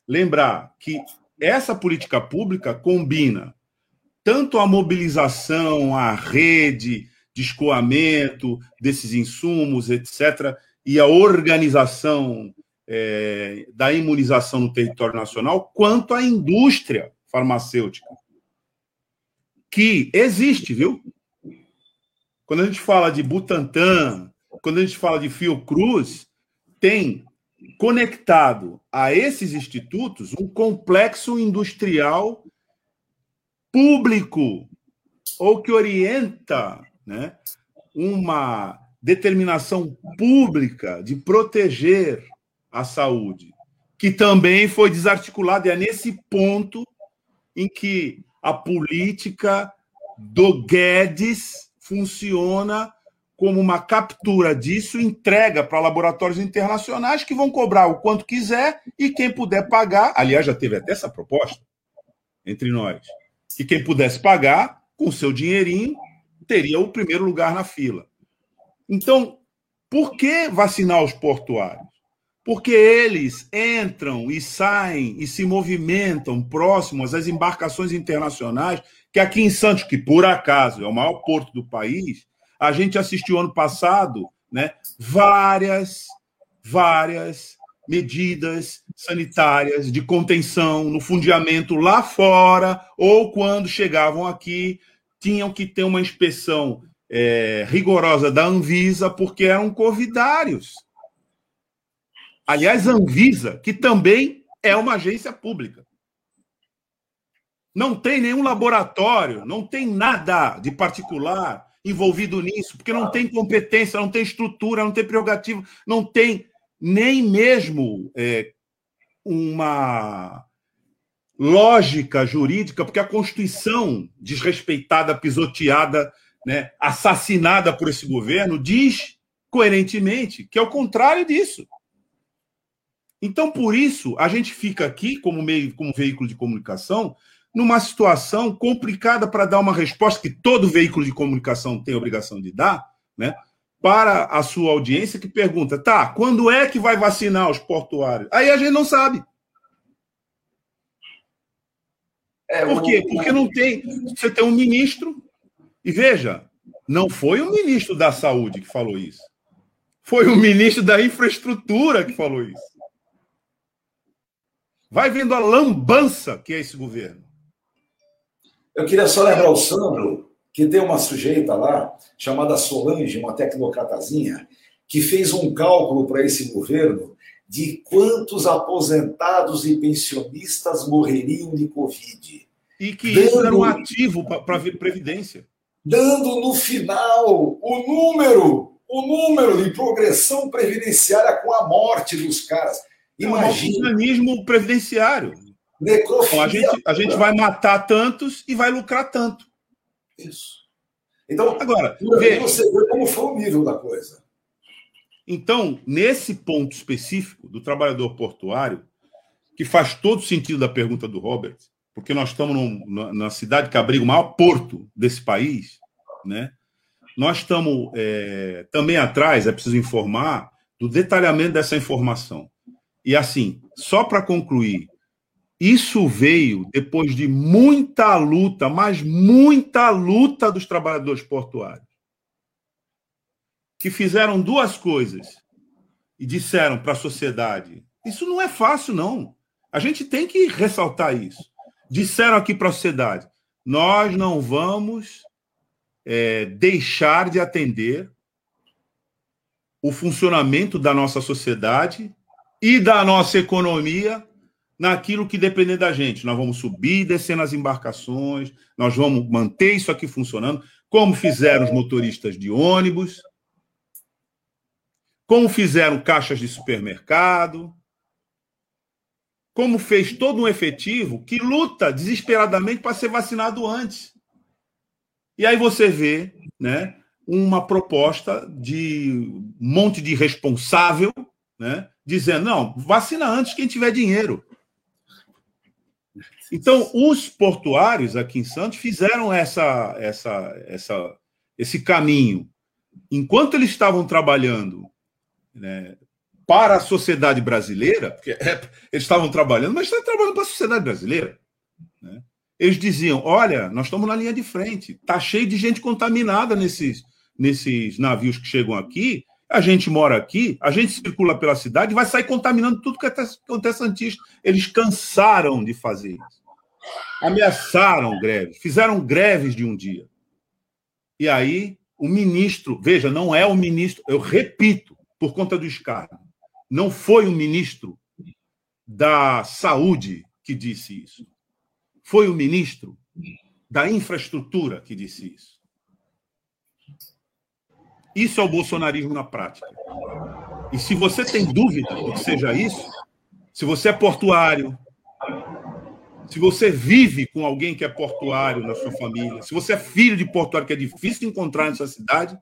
Lembrar que essa política pública combina tanto a mobilização, a rede de escoamento desses insumos, etc., e a organização é, da imunização no território nacional, quanto a indústria farmacêutica que existe, viu? Quando a gente fala de Butantan, quando a gente fala de Fiocruz, tem conectado a esses institutos um complexo industrial público ou que orienta né, uma determinação pública de proteger a saúde, que também foi desarticulada. É nesse ponto em que a política do Guedes funciona como uma captura disso, entrega para laboratórios internacionais que vão cobrar o quanto quiser e quem puder pagar. Aliás, já teve até essa proposta entre nós, que quem pudesse pagar com seu dinheirinho teria o primeiro lugar na fila. Então, por que vacinar os portuários? Porque eles entram e saem e se movimentam próximos às embarcações internacionais, que aqui em Santos, que por acaso é o maior porto do país, a gente assistiu ano passado, né, várias, várias medidas sanitárias de contenção no fundiamento lá fora, ou quando chegavam aqui, tinham que ter uma inspeção é, rigorosa da Anvisa, porque eram covidários. Aliás, a Anvisa, que também é uma agência pública. Não tem nenhum laboratório, não tem nada de particular envolvido nisso, porque não tem competência, não tem estrutura, não tem prerrogativa, não tem nem mesmo é, uma lógica jurídica, porque a Constituição, desrespeitada, pisoteada, né, assassinada por esse governo, diz coerentemente que é o contrário disso. Então, por isso, a gente fica aqui, como meio, como veículo de comunicação, numa situação complicada para dar uma resposta que todo veículo de comunicação tem a obrigação de dar, né? Para a sua audiência que pergunta, tá, quando é que vai vacinar os portuários? Aí a gente não sabe. É, Por quê? Porque não tem. Você tem um ministro, e veja, não foi o ministro da Saúde que falou isso. Foi o ministro da Infraestrutura que falou isso. Vai vendo a lambança que é esse governo. Eu queria só lembrar o Sandro que tem uma sujeita lá, chamada Solange, uma tecnocratazinha, que fez um cálculo para esse governo de quantos aposentados e pensionistas morreriam de Covid. E que dando, isso era um ativo para a Previdência. Dando no final o número, o número de progressão previdenciária com a morte dos caras. Imagina. É um organismo previdenciário. Necrofilia. a, gente, a gente vai matar tantos e vai lucrar tanto. Isso. Então, agora, vê, você vê como foi o nível da coisa. Então, nesse ponto específico do trabalhador portuário, que faz todo sentido da pergunta do Robert, porque nós estamos num, na, na, cidade que abriga o maior porto desse país, né? Nós estamos é, também atrás, é preciso informar, do detalhamento dessa informação. E assim, só para concluir, isso veio depois de muita luta, mas muita luta dos trabalhadores portuários, que fizeram duas coisas e disseram para a sociedade: isso não é fácil, não. A gente tem que ressaltar isso. Disseram aqui para a sociedade: nós não vamos é, deixar de atender o funcionamento da nossa sociedade e da nossa economia naquilo que depender da gente. Nós vamos subir e descer nas embarcações, nós vamos manter isso aqui funcionando, como fizeram os motoristas de ônibus, como fizeram caixas de supermercado, como fez todo um efetivo que luta desesperadamente para ser vacinado antes. E aí você vê, né, uma proposta de um monte de responsável, né, dizendo: não, vacina antes quem tiver dinheiro. Então, os portuários aqui em Santos fizeram essa, essa, essa, esse caminho. Enquanto eles estavam trabalhando né, para a sociedade brasileira, porque é, eles estavam trabalhando, mas estavam trabalhando para a sociedade brasileira. Né? Eles diziam: olha, nós estamos na linha de frente, está cheio de gente contaminada nesses, nesses navios que chegam aqui, a gente mora aqui, a gente circula pela cidade e vai sair contaminando tudo que acontece antes. Eles cansaram de fazer isso. Ameaçaram greve, fizeram greves de um dia. E aí, o ministro, veja, não é o ministro, eu repito, por conta do escárnio, não foi o ministro da Saúde que disse isso. Foi o ministro da Infraestrutura que disse isso. Isso é o bolsonarismo na prática. E se você tem dúvida que seja isso, se você é portuário, se você vive com alguém que é portuário na sua família, se você é filho de portuário, que é difícil encontrar nessa cidade,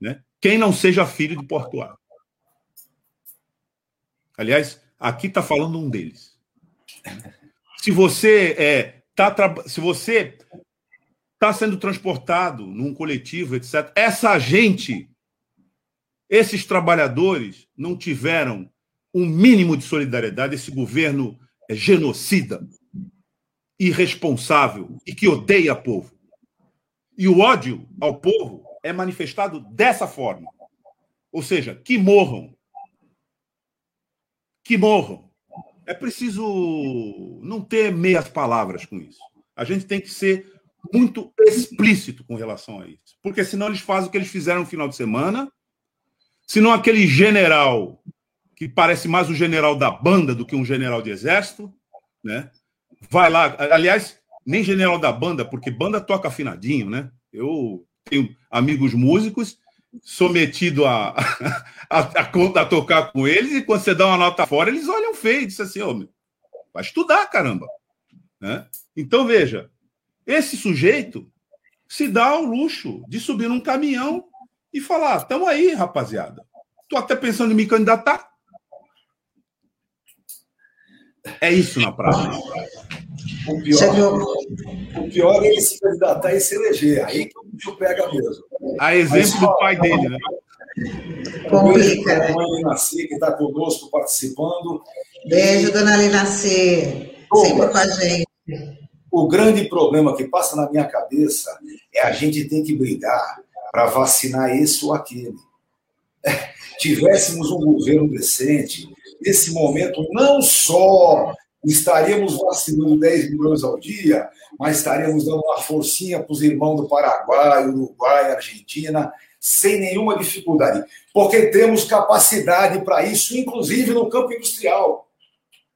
né? quem não seja filho de portuário. Aliás, aqui está falando um deles. Se você é, tá, se você está sendo transportado num coletivo, etc. Essa gente, esses trabalhadores, não tiveram um mínimo de solidariedade. Esse governo é genocida, irresponsável e que odeia povo. E o ódio ao povo é manifestado dessa forma. Ou seja, que morram. Que morram. É preciso não ter meias palavras com isso. A gente tem que ser muito explícito com relação a isso. Porque senão eles fazem o que eles fizeram no final de semana. Senão aquele general, que parece mais um general da banda do que um general de exército, né? Vai lá. Aliás, nem general da banda, porque banda toca afinadinho, né? Eu tenho amigos músicos, sou metido a, a, a, a tocar com eles, e quando você dá uma nota fora, eles olham feio e dizem assim: oh, vai estudar, caramba. Né? Então, veja, esse sujeito se dá ao luxo de subir num caminhão e falar: estamos aí, rapaziada. Estou até pensando em me candidatar. É isso na prática. O pior, o pior é ele se candidatar e se eleger. Aí que o bicho pega mesmo. A exemplo do pai dele, né? Complica, né? Linaci, que está conosco participando. Beijo, dona Linaci. Sempre com a gente. O grande problema que passa na minha cabeça é a gente ter que brigar para vacinar esse ou aquele. É, tivéssemos um governo decente, nesse momento, não só estaríamos vacinando 10 milhões ao dia, mas estaríamos dando uma forcinha para os irmãos do Paraguai, Uruguai, Argentina, sem nenhuma dificuldade, porque temos capacidade para isso, inclusive no campo industrial.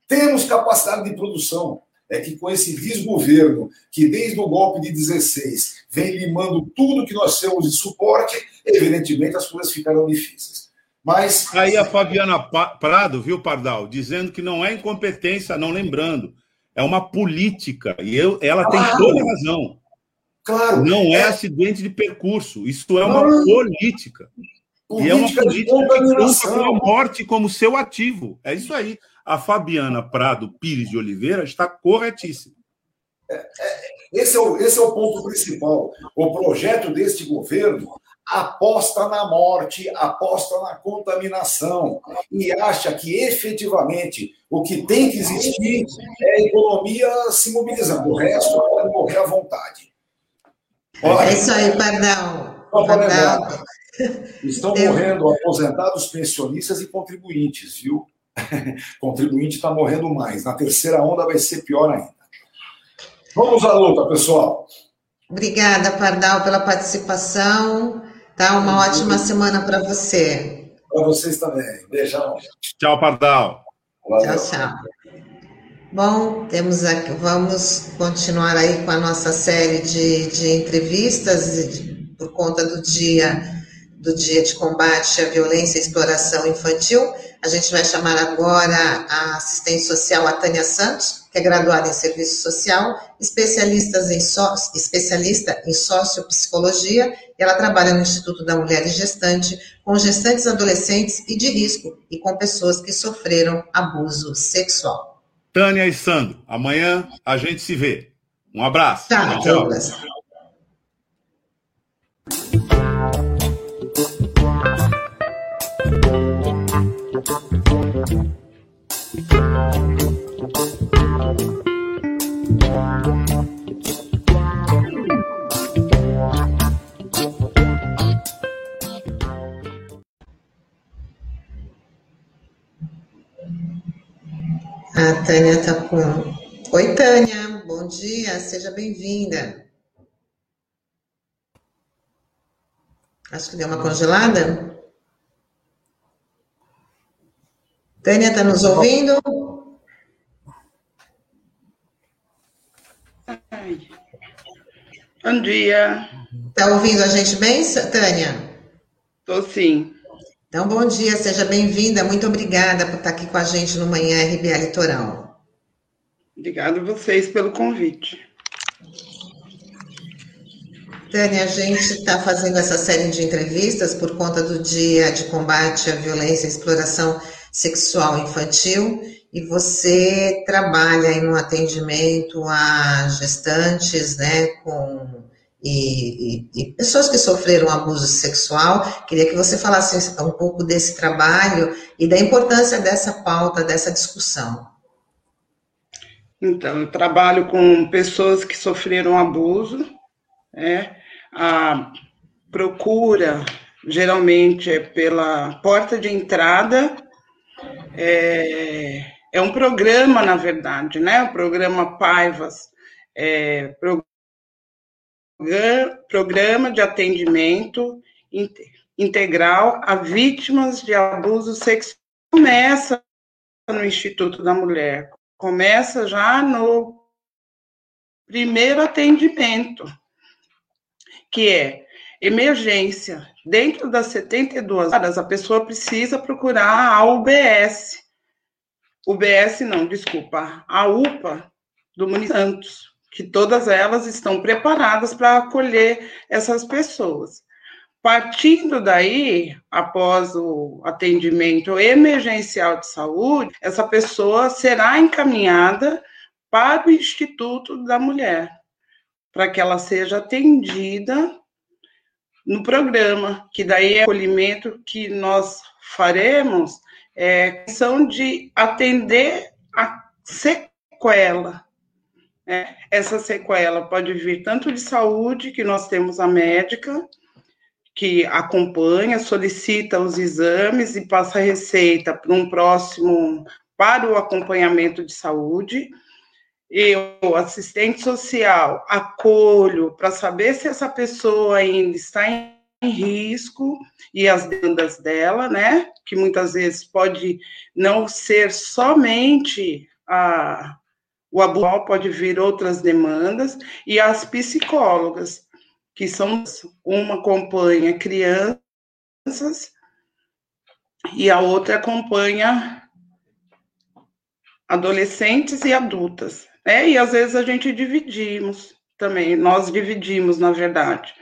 Temos capacidade de produção é que com esse desgoverno, que desde o golpe de 16 vem limando tudo que nós temos de suporte, evidentemente as coisas ficarão difíceis. Mas. Aí a Fabiana Prado, viu, Pardal, dizendo que não é incompetência, não lembrando. É uma política. E eu, ela claro. tem toda a razão. Claro. Não é, é acidente de percurso. Isso é uma não. política. política. E é uma política que conta com a morte como seu ativo. É isso aí. A Fabiana Prado Pires de Oliveira está corretíssima. É, é, esse, é o, esse é o ponto principal. O projeto deste governo aposta na morte, aposta na contaminação e acha que efetivamente o que tem que existir é a economia se mobilizando. O resto pode morrer à vontade. Olha, é isso aí, Pardal. Pardal. Estão Eu... morrendo aposentados, pensionistas e contribuintes, viu? Contribuinte está morrendo mais. Na terceira onda vai ser pior ainda. Vamos à luta, pessoal. Obrigada, Pardal, pela participação. Tá? Uma ótima semana para você. Para vocês também. Beijão. Tchau, Pardal. Valeu. Tchau, tchau. Bom, temos aqui, vamos continuar aí com a nossa série de, de entrevistas de, por conta do dia do dia de combate à violência e exploração infantil. A gente vai chamar agora a assistente social, a Tânia Santos, que é graduada em serviço social, especialista em, so, especialista em sociopsicologia, e ela trabalha no Instituto da Mulher e Gestante com gestantes adolescentes e de risco e com pessoas que sofreram abuso sexual. Tânia e Sandro, amanhã a gente se vê. Um abraço. Tá, tchau. Douglas. A Tânia está com. Oi, Tânia, bom dia, seja bem-vinda. Acho que deu uma congelada. Tânia, está nos ouvindo? Bom dia. Está ouvindo a gente bem, Tânia? Estou sim. Então, bom dia, seja bem-vinda. Muito obrigada por estar aqui com a gente no Manhã RBA Litoral. Obrigada a vocês pelo convite. Tânia, a gente está fazendo essa série de entrevistas por conta do Dia de Combate à Violência e Exploração Sexual Infantil e você trabalha em um atendimento a gestantes, né, com e, e, e, pessoas que sofreram abuso sexual. Queria que você falasse um pouco desse trabalho e da importância dessa pauta, dessa discussão. Então, eu trabalho com pessoas que sofreram abuso, né? A procura geralmente é pela porta de entrada. É, é um programa, na verdade, né? O programa Paivas, é, programa de atendimento integral a vítimas de abuso sexual. Começa no Instituto da Mulher, começa já no primeiro atendimento, que é emergência. Dentro das 72 horas, a pessoa precisa procurar a UBS. UBS não, desculpa, a UPA do município Santos que todas elas estão preparadas para acolher essas pessoas. Partindo daí, após o atendimento emergencial de saúde, essa pessoa será encaminhada para o Instituto da Mulher, para que ela seja atendida no programa, que daí é acolhimento que nós faremos, é questão de atender a sequela, é, essa sequela pode vir tanto de saúde, que nós temos a médica, que acompanha, solicita os exames e passa a receita para um próximo, para o acompanhamento de saúde. Eu, assistente social, acolho para saber se essa pessoa ainda está em risco e as demandas dela, né? Que muitas vezes pode não ser somente a, o abuso pode vir outras demandas, e as psicólogas, que são uma acompanha crianças e a outra acompanha adolescentes e adultas. Né? E às vezes a gente dividimos também, nós dividimos, na verdade,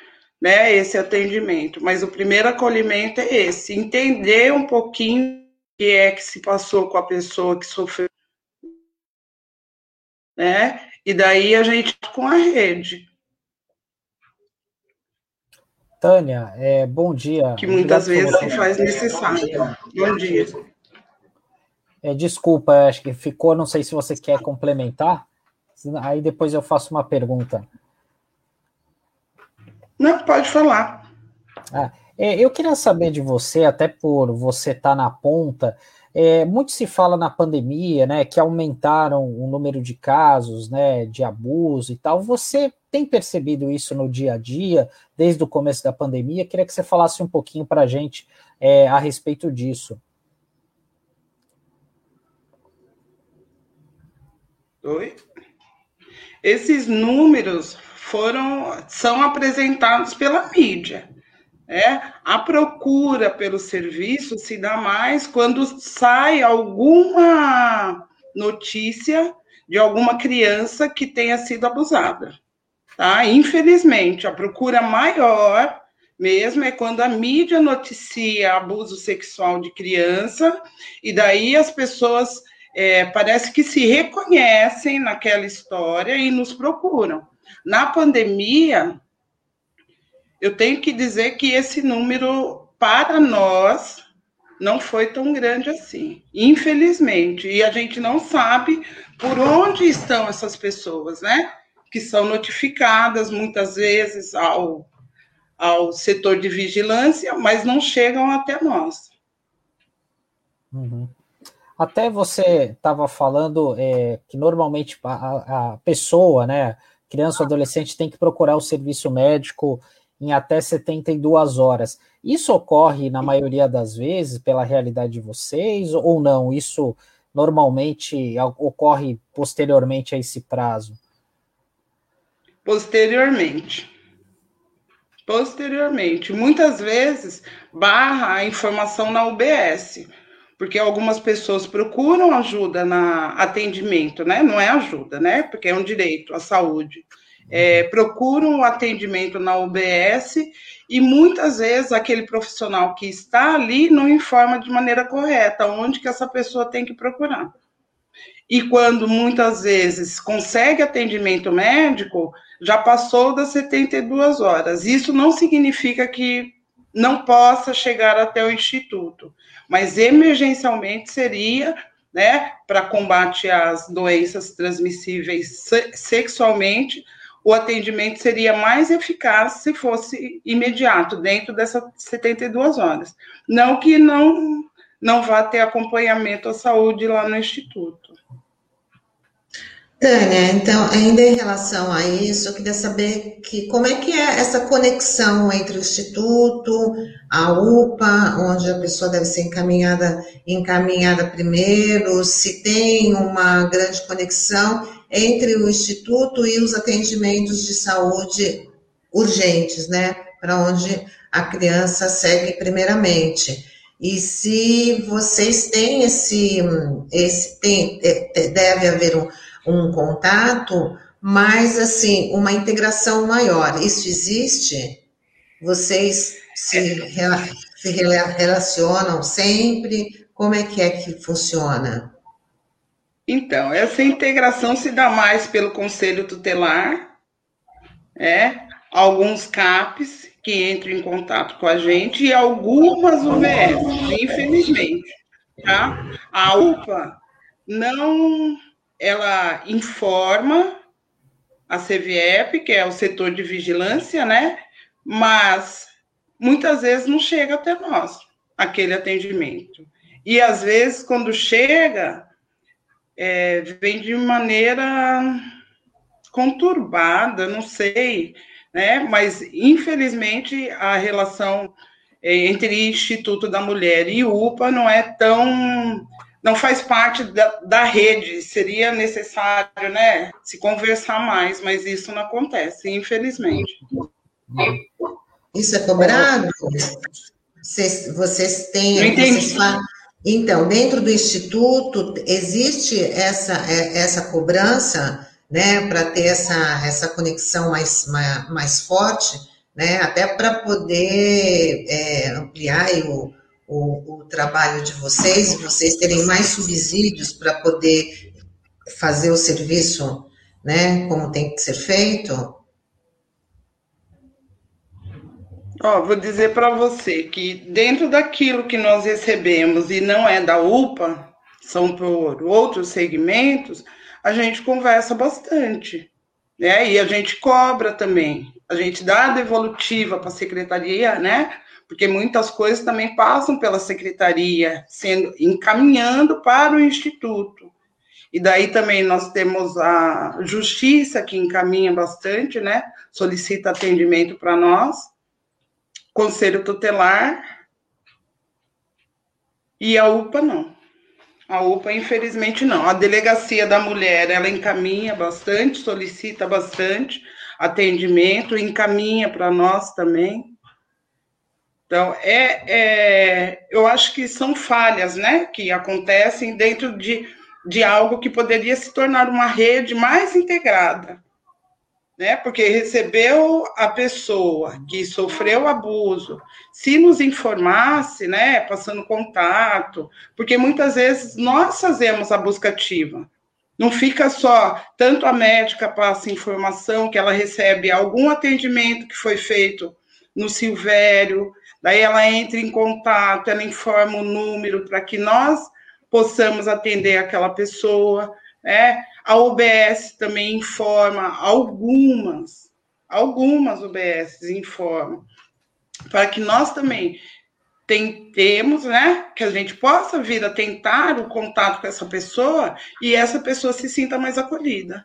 né, esse atendimento. Mas o primeiro acolhimento é esse, entender um pouquinho o que é que se passou com a pessoa que sofreu, né? E daí a gente com a rede. Tânia, é, bom dia. Que muitas vezes se faz necessário. Bom dia. É, desculpa, acho que ficou, não sei se você quer complementar, aí depois eu faço uma pergunta. Não, pode falar. Ah, é, eu queria saber de você, até por você estar tá na ponta, é, muito se fala na pandemia, né, que aumentaram o número de casos, né, de abuso e tal. Você tem percebido isso no dia a dia, desde o começo da pandemia? Queria que você falasse um pouquinho para a gente é, a respeito disso. Oi? Esses números foram são apresentados pela mídia. É, a procura pelo serviço se dá mais quando sai alguma notícia de alguma criança que tenha sido abusada. Tá? Infelizmente, a procura maior mesmo é quando a mídia noticia abuso sexual de criança, e daí as pessoas é, parece que se reconhecem naquela história e nos procuram. Na pandemia, eu tenho que dizer que esse número, para nós, não foi tão grande assim, infelizmente. E a gente não sabe por onde estão essas pessoas, né? Que são notificadas muitas vezes ao, ao setor de vigilância, mas não chegam até nós. Uhum. Até você estava falando é, que normalmente a, a, pessoa, né, criança ou adolescente, tem que procurar o serviço médico em até 72 horas. Isso ocorre na maioria das vezes pela realidade de vocês ou não? Isso normalmente ocorre posteriormente a esse prazo? Posteriormente. Posteriormente. Muitas vezes barra a informação na UBS, porque algumas pessoas procuram ajuda na atendimento, né? Não é ajuda, né? Porque é um direito à saúde é, procuram o atendimento na UBS e muitas vezes aquele profissional que está ali não informa de maneira correta onde que essa pessoa tem que procurar. E quando muitas vezes consegue atendimento médico, já passou das 72 horas. Isso não significa que não possa chegar até o instituto, mas emergencialmente seria, né, para combate às doenças transmissíveis sexualmente, o atendimento seria mais eficaz se fosse imediato, dentro dessas 72 horas. Não que não, não vá ter acompanhamento à saúde lá no Instituto. Tânia, então, ainda em relação a isso, eu queria saber que, como é que é essa conexão entre o Instituto, a UPA, onde a pessoa deve ser encaminhada, encaminhada primeiro, se tem uma grande conexão, entre o Instituto e os atendimentos de saúde urgentes, né? Para onde a criança segue primeiramente. E se vocês têm esse, esse tem, deve haver um, um contato, mas assim, uma integração maior. Isso existe? Vocês se, se relacionam sempre? Como é que é que funciona? Então, essa integração se dá mais pelo Conselho Tutelar, é, alguns CAPs que entram em contato com a gente e algumas UVS, infelizmente. Tá? A UPA não, ela informa a CVEP, que é o setor de vigilância, né? Mas muitas vezes não chega até nós aquele atendimento. E às vezes, quando chega, é, vem de maneira conturbada, não sei, né? Mas infelizmente a relação é, entre Instituto da Mulher e UPA não é tão não faz parte da, da rede, seria necessário, né, se conversar mais, mas isso não acontece, infelizmente. Isso é cobrado? Vocês, vocês têm. Vocês então, dentro do Instituto, existe essa, é, essa cobrança né, para ter essa, essa conexão mais, mais, mais forte, né, até para poder é, ampliar o, o, o, trabalho de vocês, vocês terem mais subsídios para poder fazer o serviço né, como tem que ser feito? Ó, vou dizer para você que dentro daquilo que nós recebemos e não é da UPA, são por outros segmentos, a gente conversa bastante, né? E a gente cobra também. A gente dá a devolutiva para a secretaria, né? Porque muitas coisas também passam pela secretaria, sendo encaminhando para o instituto. E daí também nós temos a justiça que encaminha bastante, né? Solicita atendimento para nós conselho tutelar e a UPA não. A UPA, infelizmente, não. A delegacia da mulher, ela encaminha bastante, solicita bastante atendimento, encaminha para nós também. Então, é, é, eu acho que são falhas, né, que acontecem dentro de, de algo que poderia se tornar uma rede mais integrada né? Porque recebeu a pessoa que sofreu abuso, se nos informasse, né? Passando contato, porque muitas vezes nós fazemos a busca ativa. Não fica só, tanto a médica passa informação que ela recebe algum atendimento que foi feito no Silvério, daí ela entra em contato, ela informa o número para que nós possamos atender aquela pessoa, né? A UBS também informa, algumas, algumas UBS informam, para que nós também tentemos, né, que a gente possa vir a tentar o contato com essa pessoa e essa pessoa se sinta mais acolhida.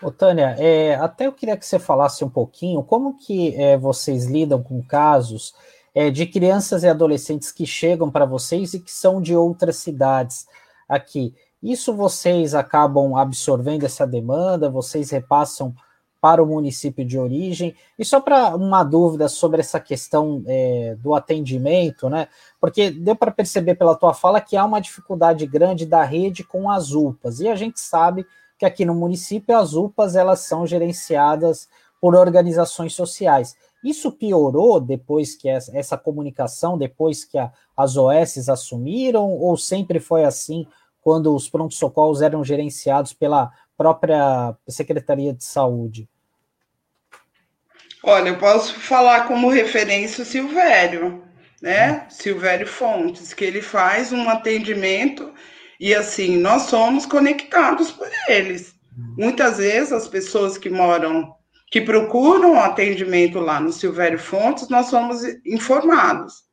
Ô, Tânia, é, até eu queria que você falasse um pouquinho como que é, vocês lidam com casos é, de crianças e adolescentes que chegam para vocês e que são de outras cidades aqui. Isso vocês acabam absorvendo essa demanda, vocês repassam para o município de origem. E só para uma dúvida sobre essa questão é, do atendimento, né? Porque deu para perceber pela tua fala que há uma dificuldade grande da rede com as UPAs. E a gente sabe que aqui no município as UPAs elas são gerenciadas por organizações sociais. Isso piorou depois que essa, comunicação, depois que a, as OS assumiram, ou sempre foi assim quando os prontos-socorros eram gerenciados pela própria Secretaria de Saúde? Olha, eu posso falar como referência o Silvério, né? Hum. Silvério Fontes, que ele faz um atendimento e assim, nós somos conectados por eles. Hum. Muitas vezes as pessoas que moram, que procuram atendimento lá no Silvério Fontes, nós somos informados.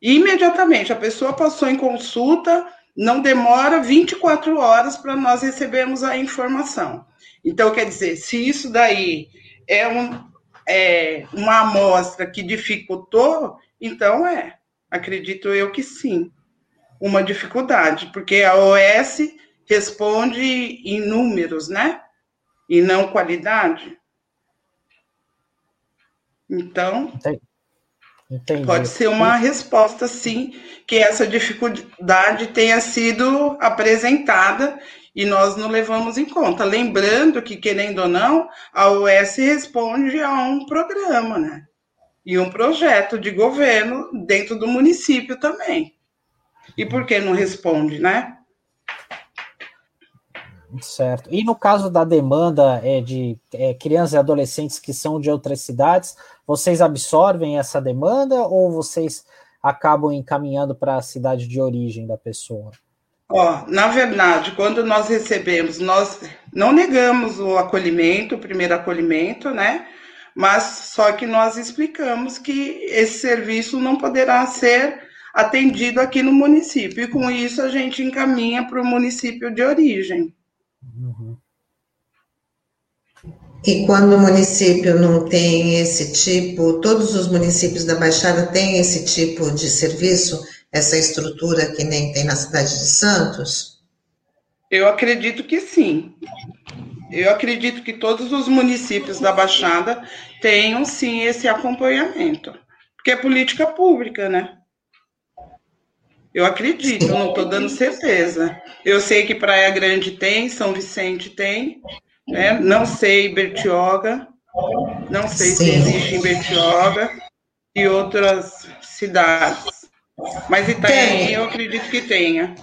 Imediatamente, a pessoa passou em consulta, não demora 24 horas para nós recebermos a informação. Então, quer dizer, se isso daí é, um, é uma amostra que dificultou, então é, acredito eu que sim, uma dificuldade, porque a OS responde em números, né? E não qualidade. Então. Entendi. Pode ser uma resposta, sim, que essa dificuldade tenha sido apresentada e nós não levamos em conta. Lembrando que, querendo ou não, a US responde a um programa, né? E um projeto de governo dentro do município também. E por que não responde, né? Certo. E no caso da demanda é, de é, crianças e adolescentes que são de outras cidades, vocês absorvem essa demanda ou vocês acabam encaminhando para a cidade de origem da pessoa? Ó, na verdade, quando nós recebemos, nós não negamos o acolhimento, o primeiro acolhimento, né? Mas só que nós explicamos que esse serviço não poderá ser atendido aqui no município, e com isso a gente encaminha para o município de origem. Uhum. E quando o município não tem esse tipo, todos os municípios da Baixada têm esse tipo de serviço, essa estrutura que nem tem na cidade de Santos? Eu acredito que sim. Eu acredito que todos os municípios da Baixada tenham sim esse acompanhamento. porque é política pública, né? Eu acredito, não estou dando certeza. Eu sei que Praia Grande tem, São Vicente tem, né? não sei Bertioga, não sei Sim. se existe em Bertioga e outras cidades. Mas Itanhaém eu acredito que tenha.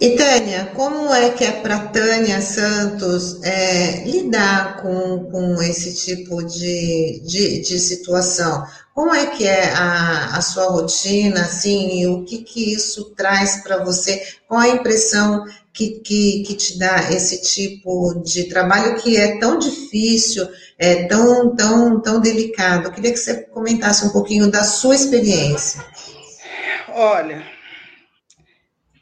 E Tânia, como é que é para Tânia Santos é, lidar com, com esse tipo de, de, de, situação? Como é que é a, a sua rotina, assim, e o que, que isso traz para você? Qual a impressão que, que, que te dá esse tipo de trabalho que é tão difícil, é tão, tão, tão delicado? Eu queria que você comentasse um pouquinho da sua experiência. Olha,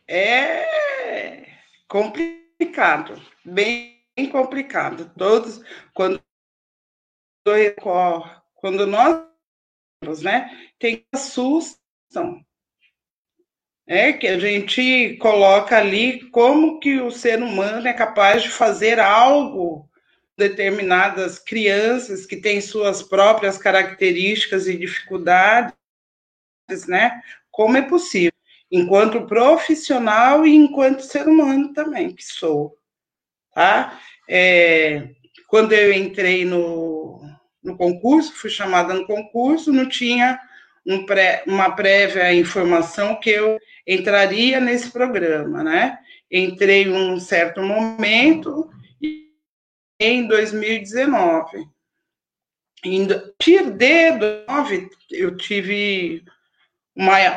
é complicado, bem complicado. Todos, quando quando nós, né, tem assustam. É que a gente coloca ali como que o ser humano é capaz de fazer algo determinadas crianças que têm suas próprias características e dificuldades, né? Como é possível? enquanto profissional e enquanto ser humano também, que sou. Tá? É, quando eu entrei no, no concurso, fui chamada no concurso, não tinha um pré, uma prévia informação que eu entraria nesse programa, né? Entrei um certo momento em 2019. Em, a partir de 2019, eu tive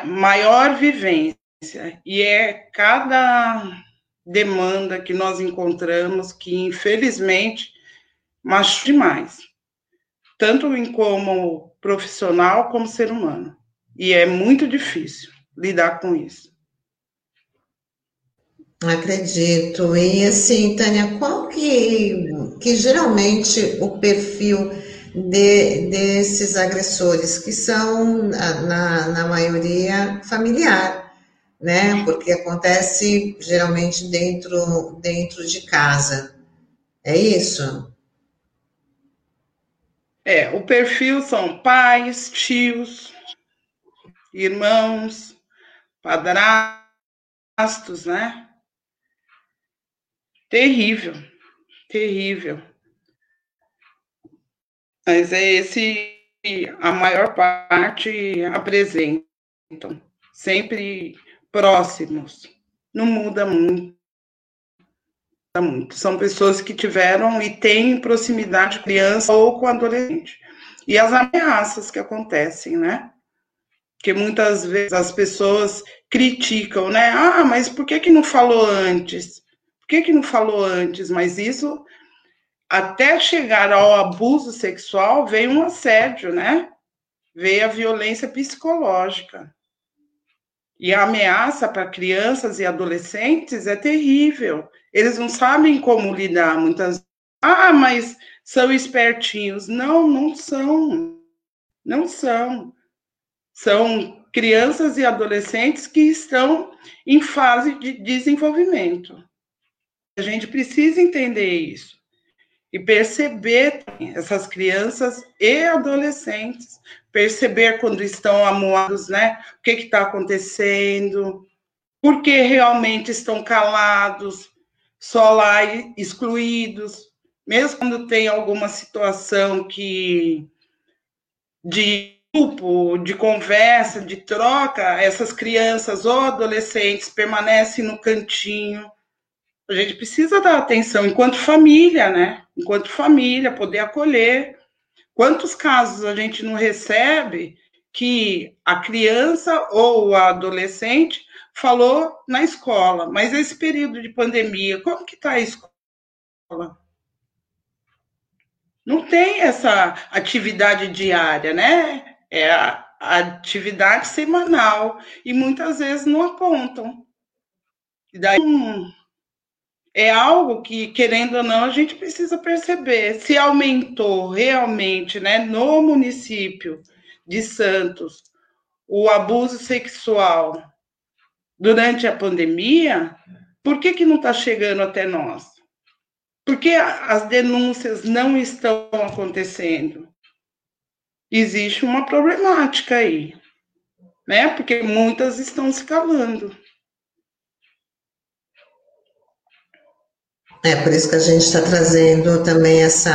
maior vivência, e é cada demanda que nós encontramos que, infelizmente, machuca demais, tanto em como profissional como ser humano. E é muito difícil lidar com isso. Acredito. E assim, Tânia, qual que, que geralmente o perfil de, desses agressores, que são, na, na maioria, familiar, né? Porque acontece geralmente dentro, dentro de casa. É isso? É, o perfil são pais, tios, irmãos, padrastos, né? Terrível, terrível. Mas é esse a maior parte apresentam, sempre próximos. Não muda muito. São pessoas que tiveram e têm proximidade com criança ou com adolescente. E as ameaças que acontecem, né? Que muitas vezes as pessoas criticam, né? Ah, mas por que, que não falou antes? Por que, que não falou antes? Mas isso até chegar ao abuso sexual, veio um assédio, né? Veio a violência psicológica. E a ameaça para crianças e adolescentes é terrível. Eles não sabem como lidar muitas Ah, mas são espertinhos. Não, não são. Não são. São crianças e adolescentes que estão em fase de desenvolvimento. A gente precisa entender isso e perceber essas crianças e adolescentes, perceber quando estão amuados, né? O que está acontecendo, por que realmente estão calados, lá excluídos, mesmo quando tem alguma situação que de grupo, de conversa, de troca, essas crianças ou adolescentes permanecem no cantinho a gente precisa dar atenção enquanto família, né? Enquanto família, poder acolher. Quantos casos a gente não recebe que a criança ou a adolescente falou na escola, mas esse período de pandemia, como que está a escola? Não tem essa atividade diária, né? É a atividade semanal e muitas vezes não apontam. E daí hum, é algo que, querendo ou não, a gente precisa perceber. Se aumentou realmente né, no município de Santos o abuso sexual durante a pandemia, por que, que não está chegando até nós? Por que as denúncias não estão acontecendo? existe uma problemática aí, né? Porque muitas estão se calando. É, por isso que a gente está trazendo também essa.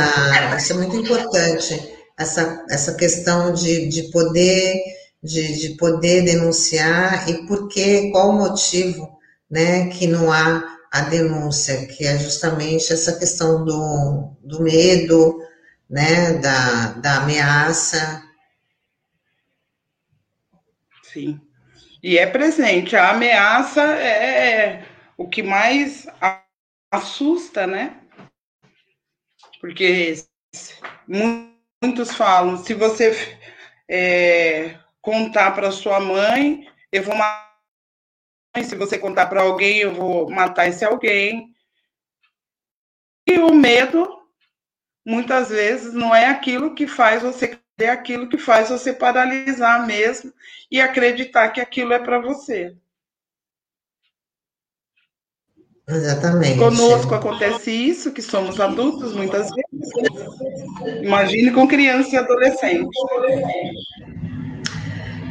Isso é muito importante, essa, essa questão de, de poder de, de poder denunciar e por que, qual o motivo né, que não há a denúncia, que é justamente essa questão do, do medo, né, da, da ameaça. Sim. E é presente. A ameaça é o que mais assusta, né? Porque muitos falam, se você é, contar para sua mãe, eu vou matar. Se você contar para alguém, eu vou matar esse alguém. E o medo, muitas vezes, não é aquilo que faz você é aquilo que faz você paralisar mesmo e acreditar que aquilo é para você. Exatamente. Conosco acontece isso, que somos adultos muitas vezes. Imagine com criança e adolescente.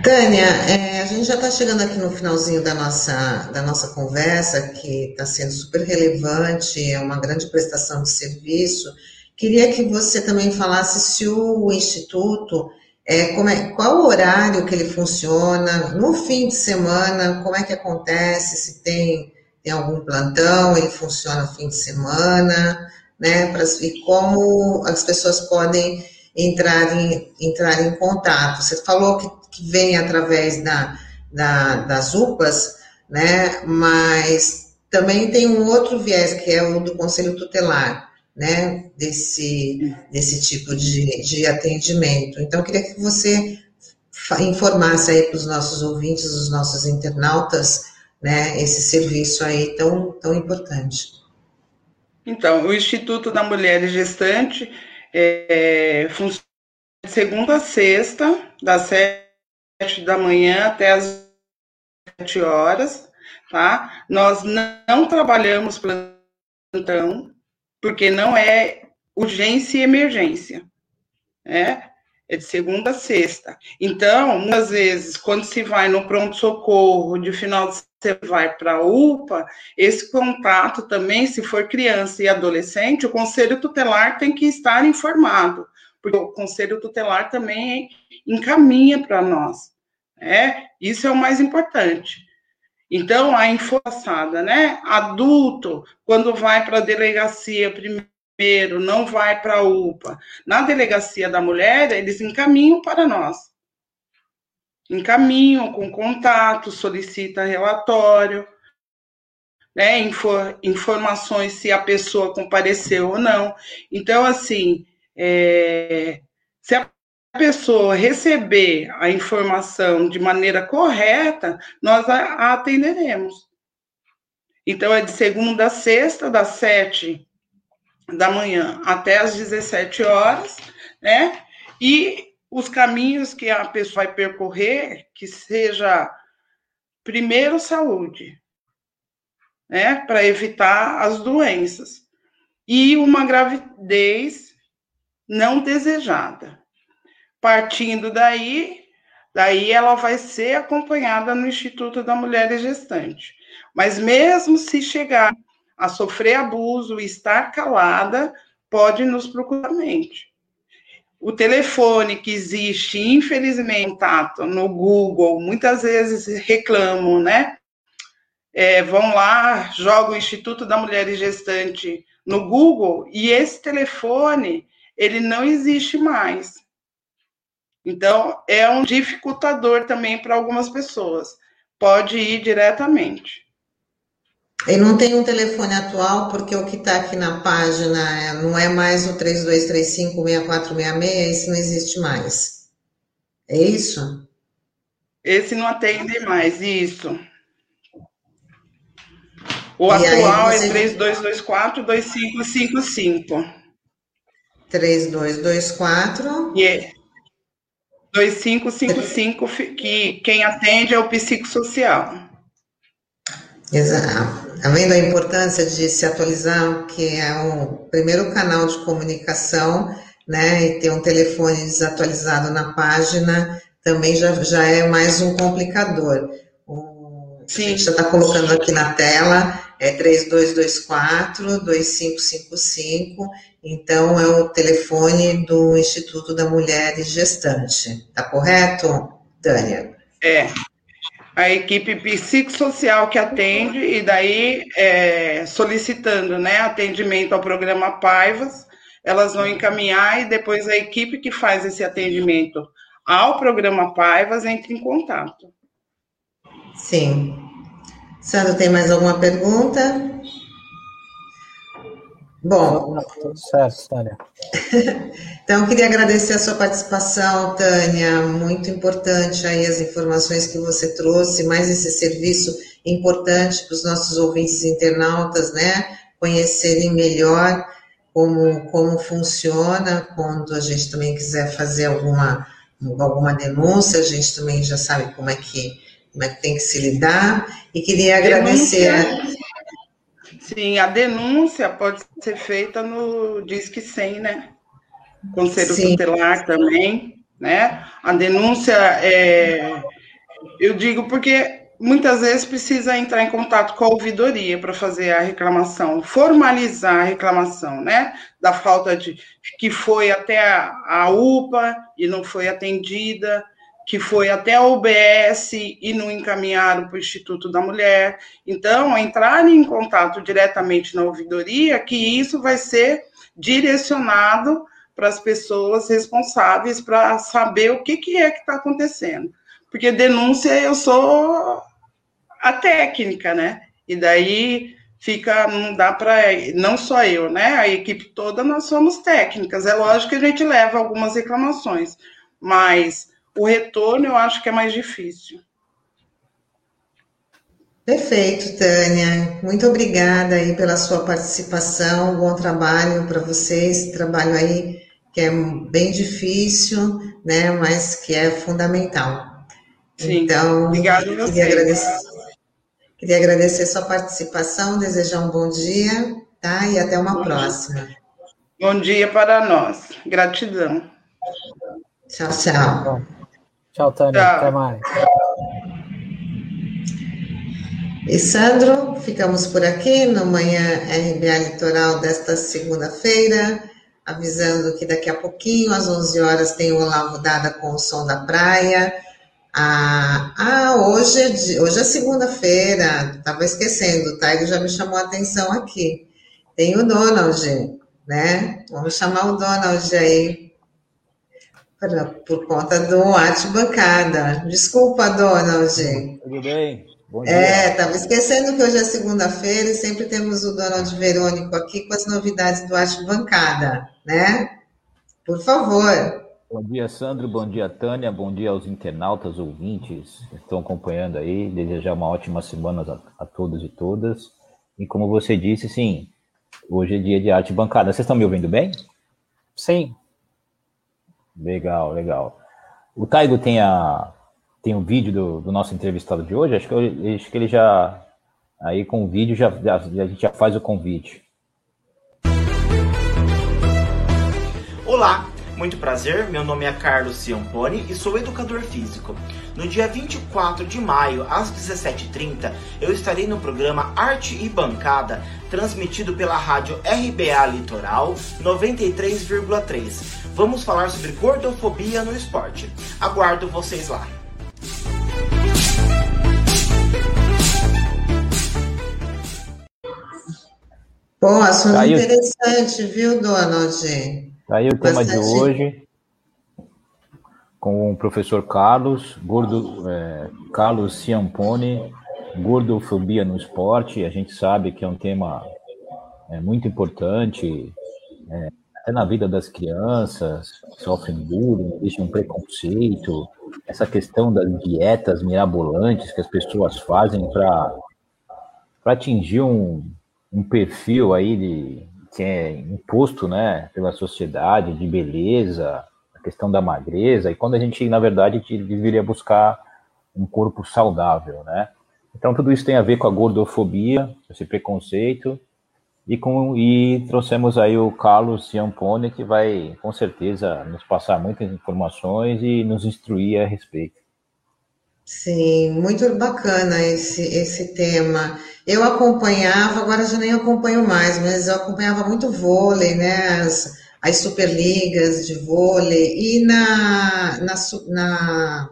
Tânia, é, a gente já está chegando aqui no finalzinho da nossa, da nossa conversa, que está sendo super relevante, é uma grande prestação de serviço. Queria que você também falasse se o Instituto, é, como é, qual o horário que ele funciona, no fim de semana, como é que acontece, se tem, tem algum plantão, ele funciona no fim de semana, né, pra, e como as pessoas podem entrar em, entrar em contato. Você falou que que vem através da, da, das UPAs, né? Mas também tem um outro viés, que é o do Conselho Tutelar, né? Desse, desse tipo de, de atendimento. Então, eu queria que você informasse aí para os nossos ouvintes, os nossos internautas, né? Esse serviço aí tão, tão importante. Então, o Instituto da Mulher Gestante é, funciona de segunda a sexta, das da manhã até as 7 horas, tá? Nós não trabalhamos plantão, porque não é urgência e emergência, né? É de segunda a sexta. Então, muitas vezes, quando se vai no pronto-socorro, de final de você vai para a UPA, esse contato também, se for criança e adolescente, o conselho tutelar tem que estar informado, porque o conselho tutelar também encaminha para nós. É, isso é o mais importante. Então, a informação, né? Adulto, quando vai para a delegacia primeiro, não vai para a UPA. Na delegacia da mulher, eles encaminham para nós. Encaminham com contato, solicita relatório, né? Infor, informações se a pessoa compareceu ou não. Então, assim, é, se a pessoa receber a informação de maneira correta, nós a atenderemos. Então, é de segunda a sexta, das sete da manhã até as 17 horas, né? E os caminhos que a pessoa vai percorrer, que seja primeiro saúde, né? Para evitar as doenças. E uma gravidez não desejada. Partindo daí, daí ela vai ser acompanhada no Instituto da Mulher Gestante. Mas mesmo se chegar a sofrer abuso e estar calada, pode nos procurar mente. O telefone que existe, infelizmente, no Google, muitas vezes reclamam, né? É, vão lá, jogam o Instituto da Mulher Gestante no Google e esse telefone ele não existe mais. Então, é um dificultador também para algumas pessoas. Pode ir diretamente. E não tem um telefone atual, porque o que está aqui na página é, não é mais o 3235-6466, esse não existe mais. É isso? Esse não atende mais, isso. O e atual é você... é 3224-2555. 3224. Yeah. 2555, que quem atende é o psicossocial. Exato. Está vendo a importância de se atualizar, que é o primeiro canal de comunicação né, e ter um telefone desatualizado na página também já, já é mais um complicador. Sim. A gente já está colocando aqui na tela, é 3224-2555, então é o telefone do Instituto da Mulher Gestante. Está correto, Tânia? É, a equipe psicossocial que atende, e daí é, solicitando né, atendimento ao programa Paivas, elas vão encaminhar e depois a equipe que faz esse atendimento ao programa Paivas entra em contato. Sim. Sandra, tem mais alguma pergunta? Bom. Tudo certo, Tânia. então, queria agradecer a sua participação, Tânia. Muito importante aí as informações que você trouxe, mais esse serviço importante para os nossos ouvintes internautas, né? Conhecerem melhor como, como funciona quando a gente também quiser fazer alguma, alguma denúncia, a gente também já sabe como é que, como é que tem que se lidar. E queria agradecer. Denúncia, sim, a denúncia pode ser feita no Disque 100, né? Conselho sim. Tutelar também, né? A denúncia é. Eu digo porque muitas vezes precisa entrar em contato com a ouvidoria para fazer a reclamação, formalizar a reclamação, né? Da falta de que foi até a, a UPA e não foi atendida, que foi até a UBS e não encaminharam para o Instituto da Mulher. Então, entrar em contato diretamente na ouvidoria, que isso vai ser direcionado para as pessoas responsáveis para saber o que, que é que está acontecendo. Porque denúncia eu sou a técnica, né? E daí fica, não dá para, não só eu, né? A equipe toda nós somos técnicas. É lógico que a gente leva algumas reclamações, mas o retorno eu acho que é mais difícil. Perfeito, Tânia. Muito obrigada aí pela sua participação. Bom trabalho para vocês. Trabalho aí que é bem difícil, né? Mas que é fundamental. Sim. Então, obrigado queria agradecer. Queria agradecer sua participação, desejar um bom dia, tá? E até uma bom próxima. Dia. Bom dia para nós. Gratidão. Tchau, tchau. Tchau, Tânia. Tchau. Até mais. E Sandro, ficamos por aqui no Manhã RBA Litoral desta segunda-feira, avisando que daqui a pouquinho, às 11 horas, tem o Olavo Dada com o Som da Praia. Ah, ah hoje é, de, hoje é segunda-feira, estava esquecendo, o Taigo já me chamou a atenção aqui. Tem o Donald, né? Vamos chamar o Donald aí por conta do arte bancada. Desculpa, Donald. Tudo bem? Bom dia. É, estava esquecendo que hoje é segunda-feira e sempre temos o Donald Verônico aqui com as novidades do arte bancada, né? Por favor. Bom dia, Sandro. Bom dia, Tânia. Bom dia aos internautas, ouvintes que estão acompanhando aí. Desejar uma ótima semana a, a todos e todas. E como você disse, sim, hoje é dia de arte bancada. Vocês estão me ouvindo bem? Sim. Legal, legal. O Taigo tem a tem um vídeo do, do nosso entrevistado de hoje. Acho que, eu, acho que ele já aí com o vídeo já, já a gente já faz o convite. Olá, muito prazer, meu nome é Carlos Ciamponi e sou educador físico. No dia 24 de maio, às 17h30, eu estarei no programa Arte e Bancada, transmitido pela rádio RBA Litoral 93,3. Vamos falar sobre gordofobia no esporte. Aguardo vocês lá. Bom, assunto interessante, viu, Donald? Tá aí o tema de hoje, com o professor Carlos, gordo, é, Carlos Ciampone, gordofobia no esporte. A gente sabe que é um tema é, muito importante, é, até na vida das crianças, sofrem bullying, existe um preconceito, essa questão das dietas mirabolantes que as pessoas fazem para atingir um, um perfil aí de que é imposto, né, pela sociedade, de beleza, a questão da magreza, e quando a gente, na verdade, deveria buscar um corpo saudável, né? Então, tudo isso tem a ver com a gordofobia, esse preconceito, E, com, e trouxemos aí o Carlos Ciampone, que vai com certeza nos passar muitas informações e nos instruir a respeito. Sim, muito bacana esse, esse tema. Eu acompanhava, agora já nem acompanho mais, mas eu acompanhava muito vôlei, né? As, as superligas de vôlei e na, na, na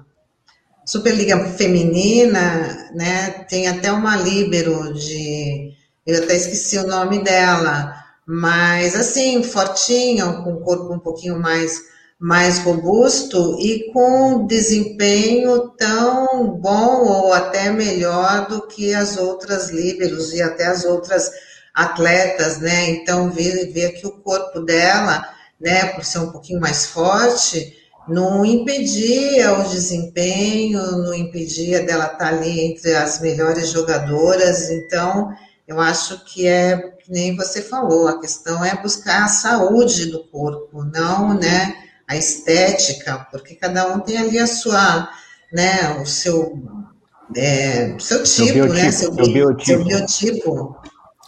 Superliga Feminina, né? Tem até uma líbero de eu até esqueci o nome dela, mas assim, fortinha, com o corpo um pouquinho mais, mais robusto e com desempenho tão bom ou até melhor do que as outras líberos e até as outras atletas, né? Então, ver, ver que o corpo dela, né, por ser um pouquinho mais forte, não impedia o desempenho, não impedia dela estar ali entre as melhores jogadoras. Então, eu acho que é que nem você falou, a questão é buscar a saúde do corpo, não, né, a estética, porque cada um tem ali a sua, né, o seu, é, seu tipo, seu né, seu, seu biotipo. Seu biotipo.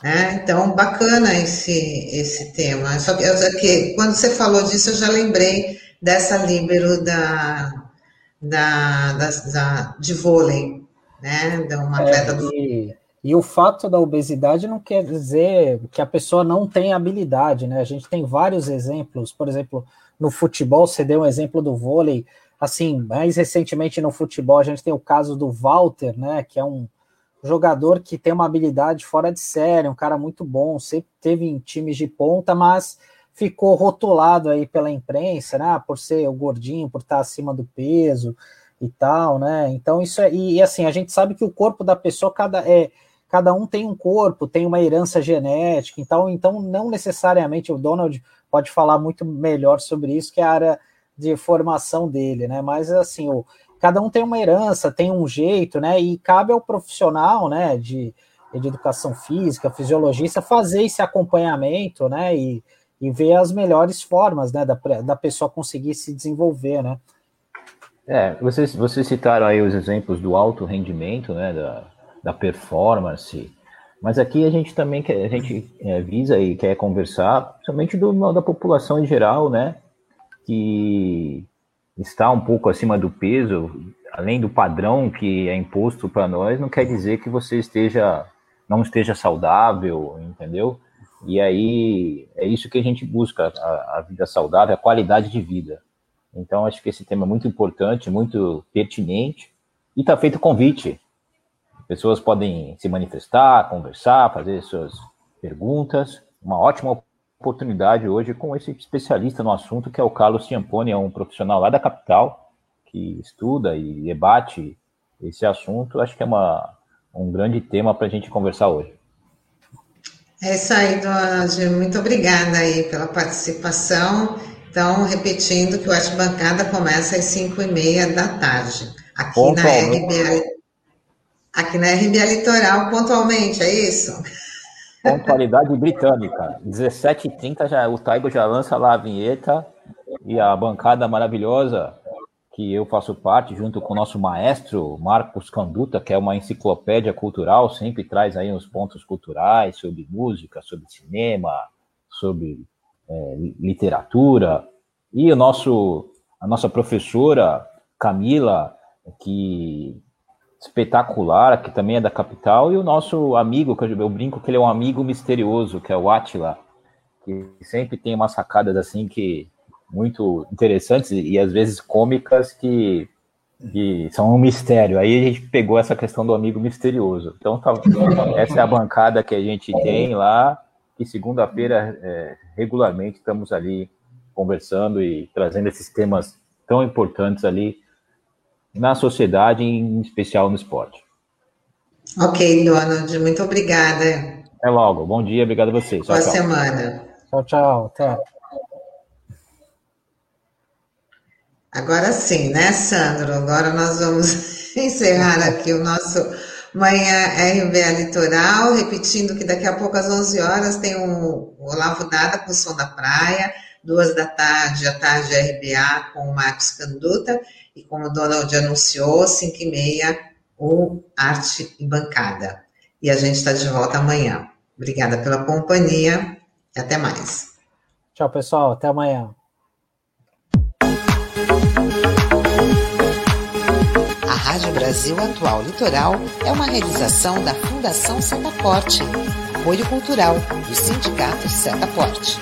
É, então, bacana esse, esse tema. Só que, só que quando você falou disso, eu já lembrei dessa líbero da, da, da, da de vôlei, né? De uma é, atleta é, do. E e o fato da obesidade não quer dizer que a pessoa não tem habilidade, né? A gente tem vários exemplos, por exemplo, no futebol, você deu um exemplo do vôlei, assim, mais recentemente no futebol, a gente tem o caso do Walter, né, que é um jogador que tem uma habilidade fora de série, um cara muito bom, sempre teve em times de ponta, mas ficou rotulado aí pela imprensa, né, por ser o gordinho, por estar acima do peso e tal, né? Então isso é e, e assim, a gente sabe que o corpo da pessoa cada é cada um tem um corpo, tem uma herança genética, então, então não necessariamente o Donald pode falar muito melhor sobre isso que a área de formação dele, né? Mas assim, o, cada um tem uma herança, tem um jeito, né? E cabe ao profissional, né, de, de educação física, fisiologista, fazer esse acompanhamento, né? E, e ver as melhores formas, né, da, da pessoa conseguir se desenvolver, né? É, vocês, vocês citaram aí os exemplos do alto rendimento, né, da, da performance. Mas aqui a gente também quer, a gente é, visa e quer conversar somente do, da população em geral, né? Que está um pouco acima do peso, além do padrão que é imposto para nós, não quer dizer que você esteja não esteja saudável, entendeu? E aí é isso que a gente busca, a, a vida saudável, a qualidade de vida. Então acho que esse tema é muito importante, muito pertinente e está feito convite Pessoas podem se manifestar, conversar, fazer suas perguntas. Uma ótima oportunidade hoje com esse especialista no assunto, que é o Carlos Ciampone, é um profissional lá da capital, que estuda e debate esse assunto. Acho que é uma, um grande tema para a gente conversar hoje. É isso aí, Dona Muito obrigada aí pela participação. Então, repetindo que o Arte Bancada começa às 5 e meia da tarde, aqui na RBA Aqui na RBA Litoral, pontualmente, é isso? Pontualidade britânica. 17h30 já, o Taigo já lança lá a vinheta e a bancada maravilhosa que eu faço parte, junto com o nosso maestro Marcos Canduta, que é uma enciclopédia cultural, sempre traz aí uns pontos culturais sobre música, sobre cinema, sobre é, literatura. E o nosso, a nossa professora Camila, que espetacular, que também é da capital, e o nosso amigo, que eu brinco que ele é um amigo misterioso, que é o Atila, que sempre tem umas sacadas assim que muito interessantes e às vezes cômicas que, que são um mistério. Aí a gente pegou essa questão do amigo misterioso. Então, tá, essa é a bancada que a gente tem lá, e segunda-feira, é, regularmente, estamos ali conversando e trazendo esses temas tão importantes ali na sociedade, em especial no esporte. Ok, Donald, muito obrigada. Até logo. Bom dia, obrigado a vocês. Boa tchau, semana. Tchau, tchau. Até. Agora sim, né, Sandro? Agora nós vamos encerrar aqui o nosso Manhã RBA Litoral, repetindo que daqui a pouco às 11 horas tem o Olavo Dada com o Som da Praia, duas da tarde, a tarde RBA com o Marcos Canduta, e como o Donald anunciou, 5 e meia, o Arte e Bancada. E a gente está de volta amanhã. Obrigada pela companhia e até mais. Tchau, pessoal. Até amanhã. A Rádio Brasil Atual Litoral é uma realização da Fundação Setaporte, apoio cultural do Sindicato Setaporte.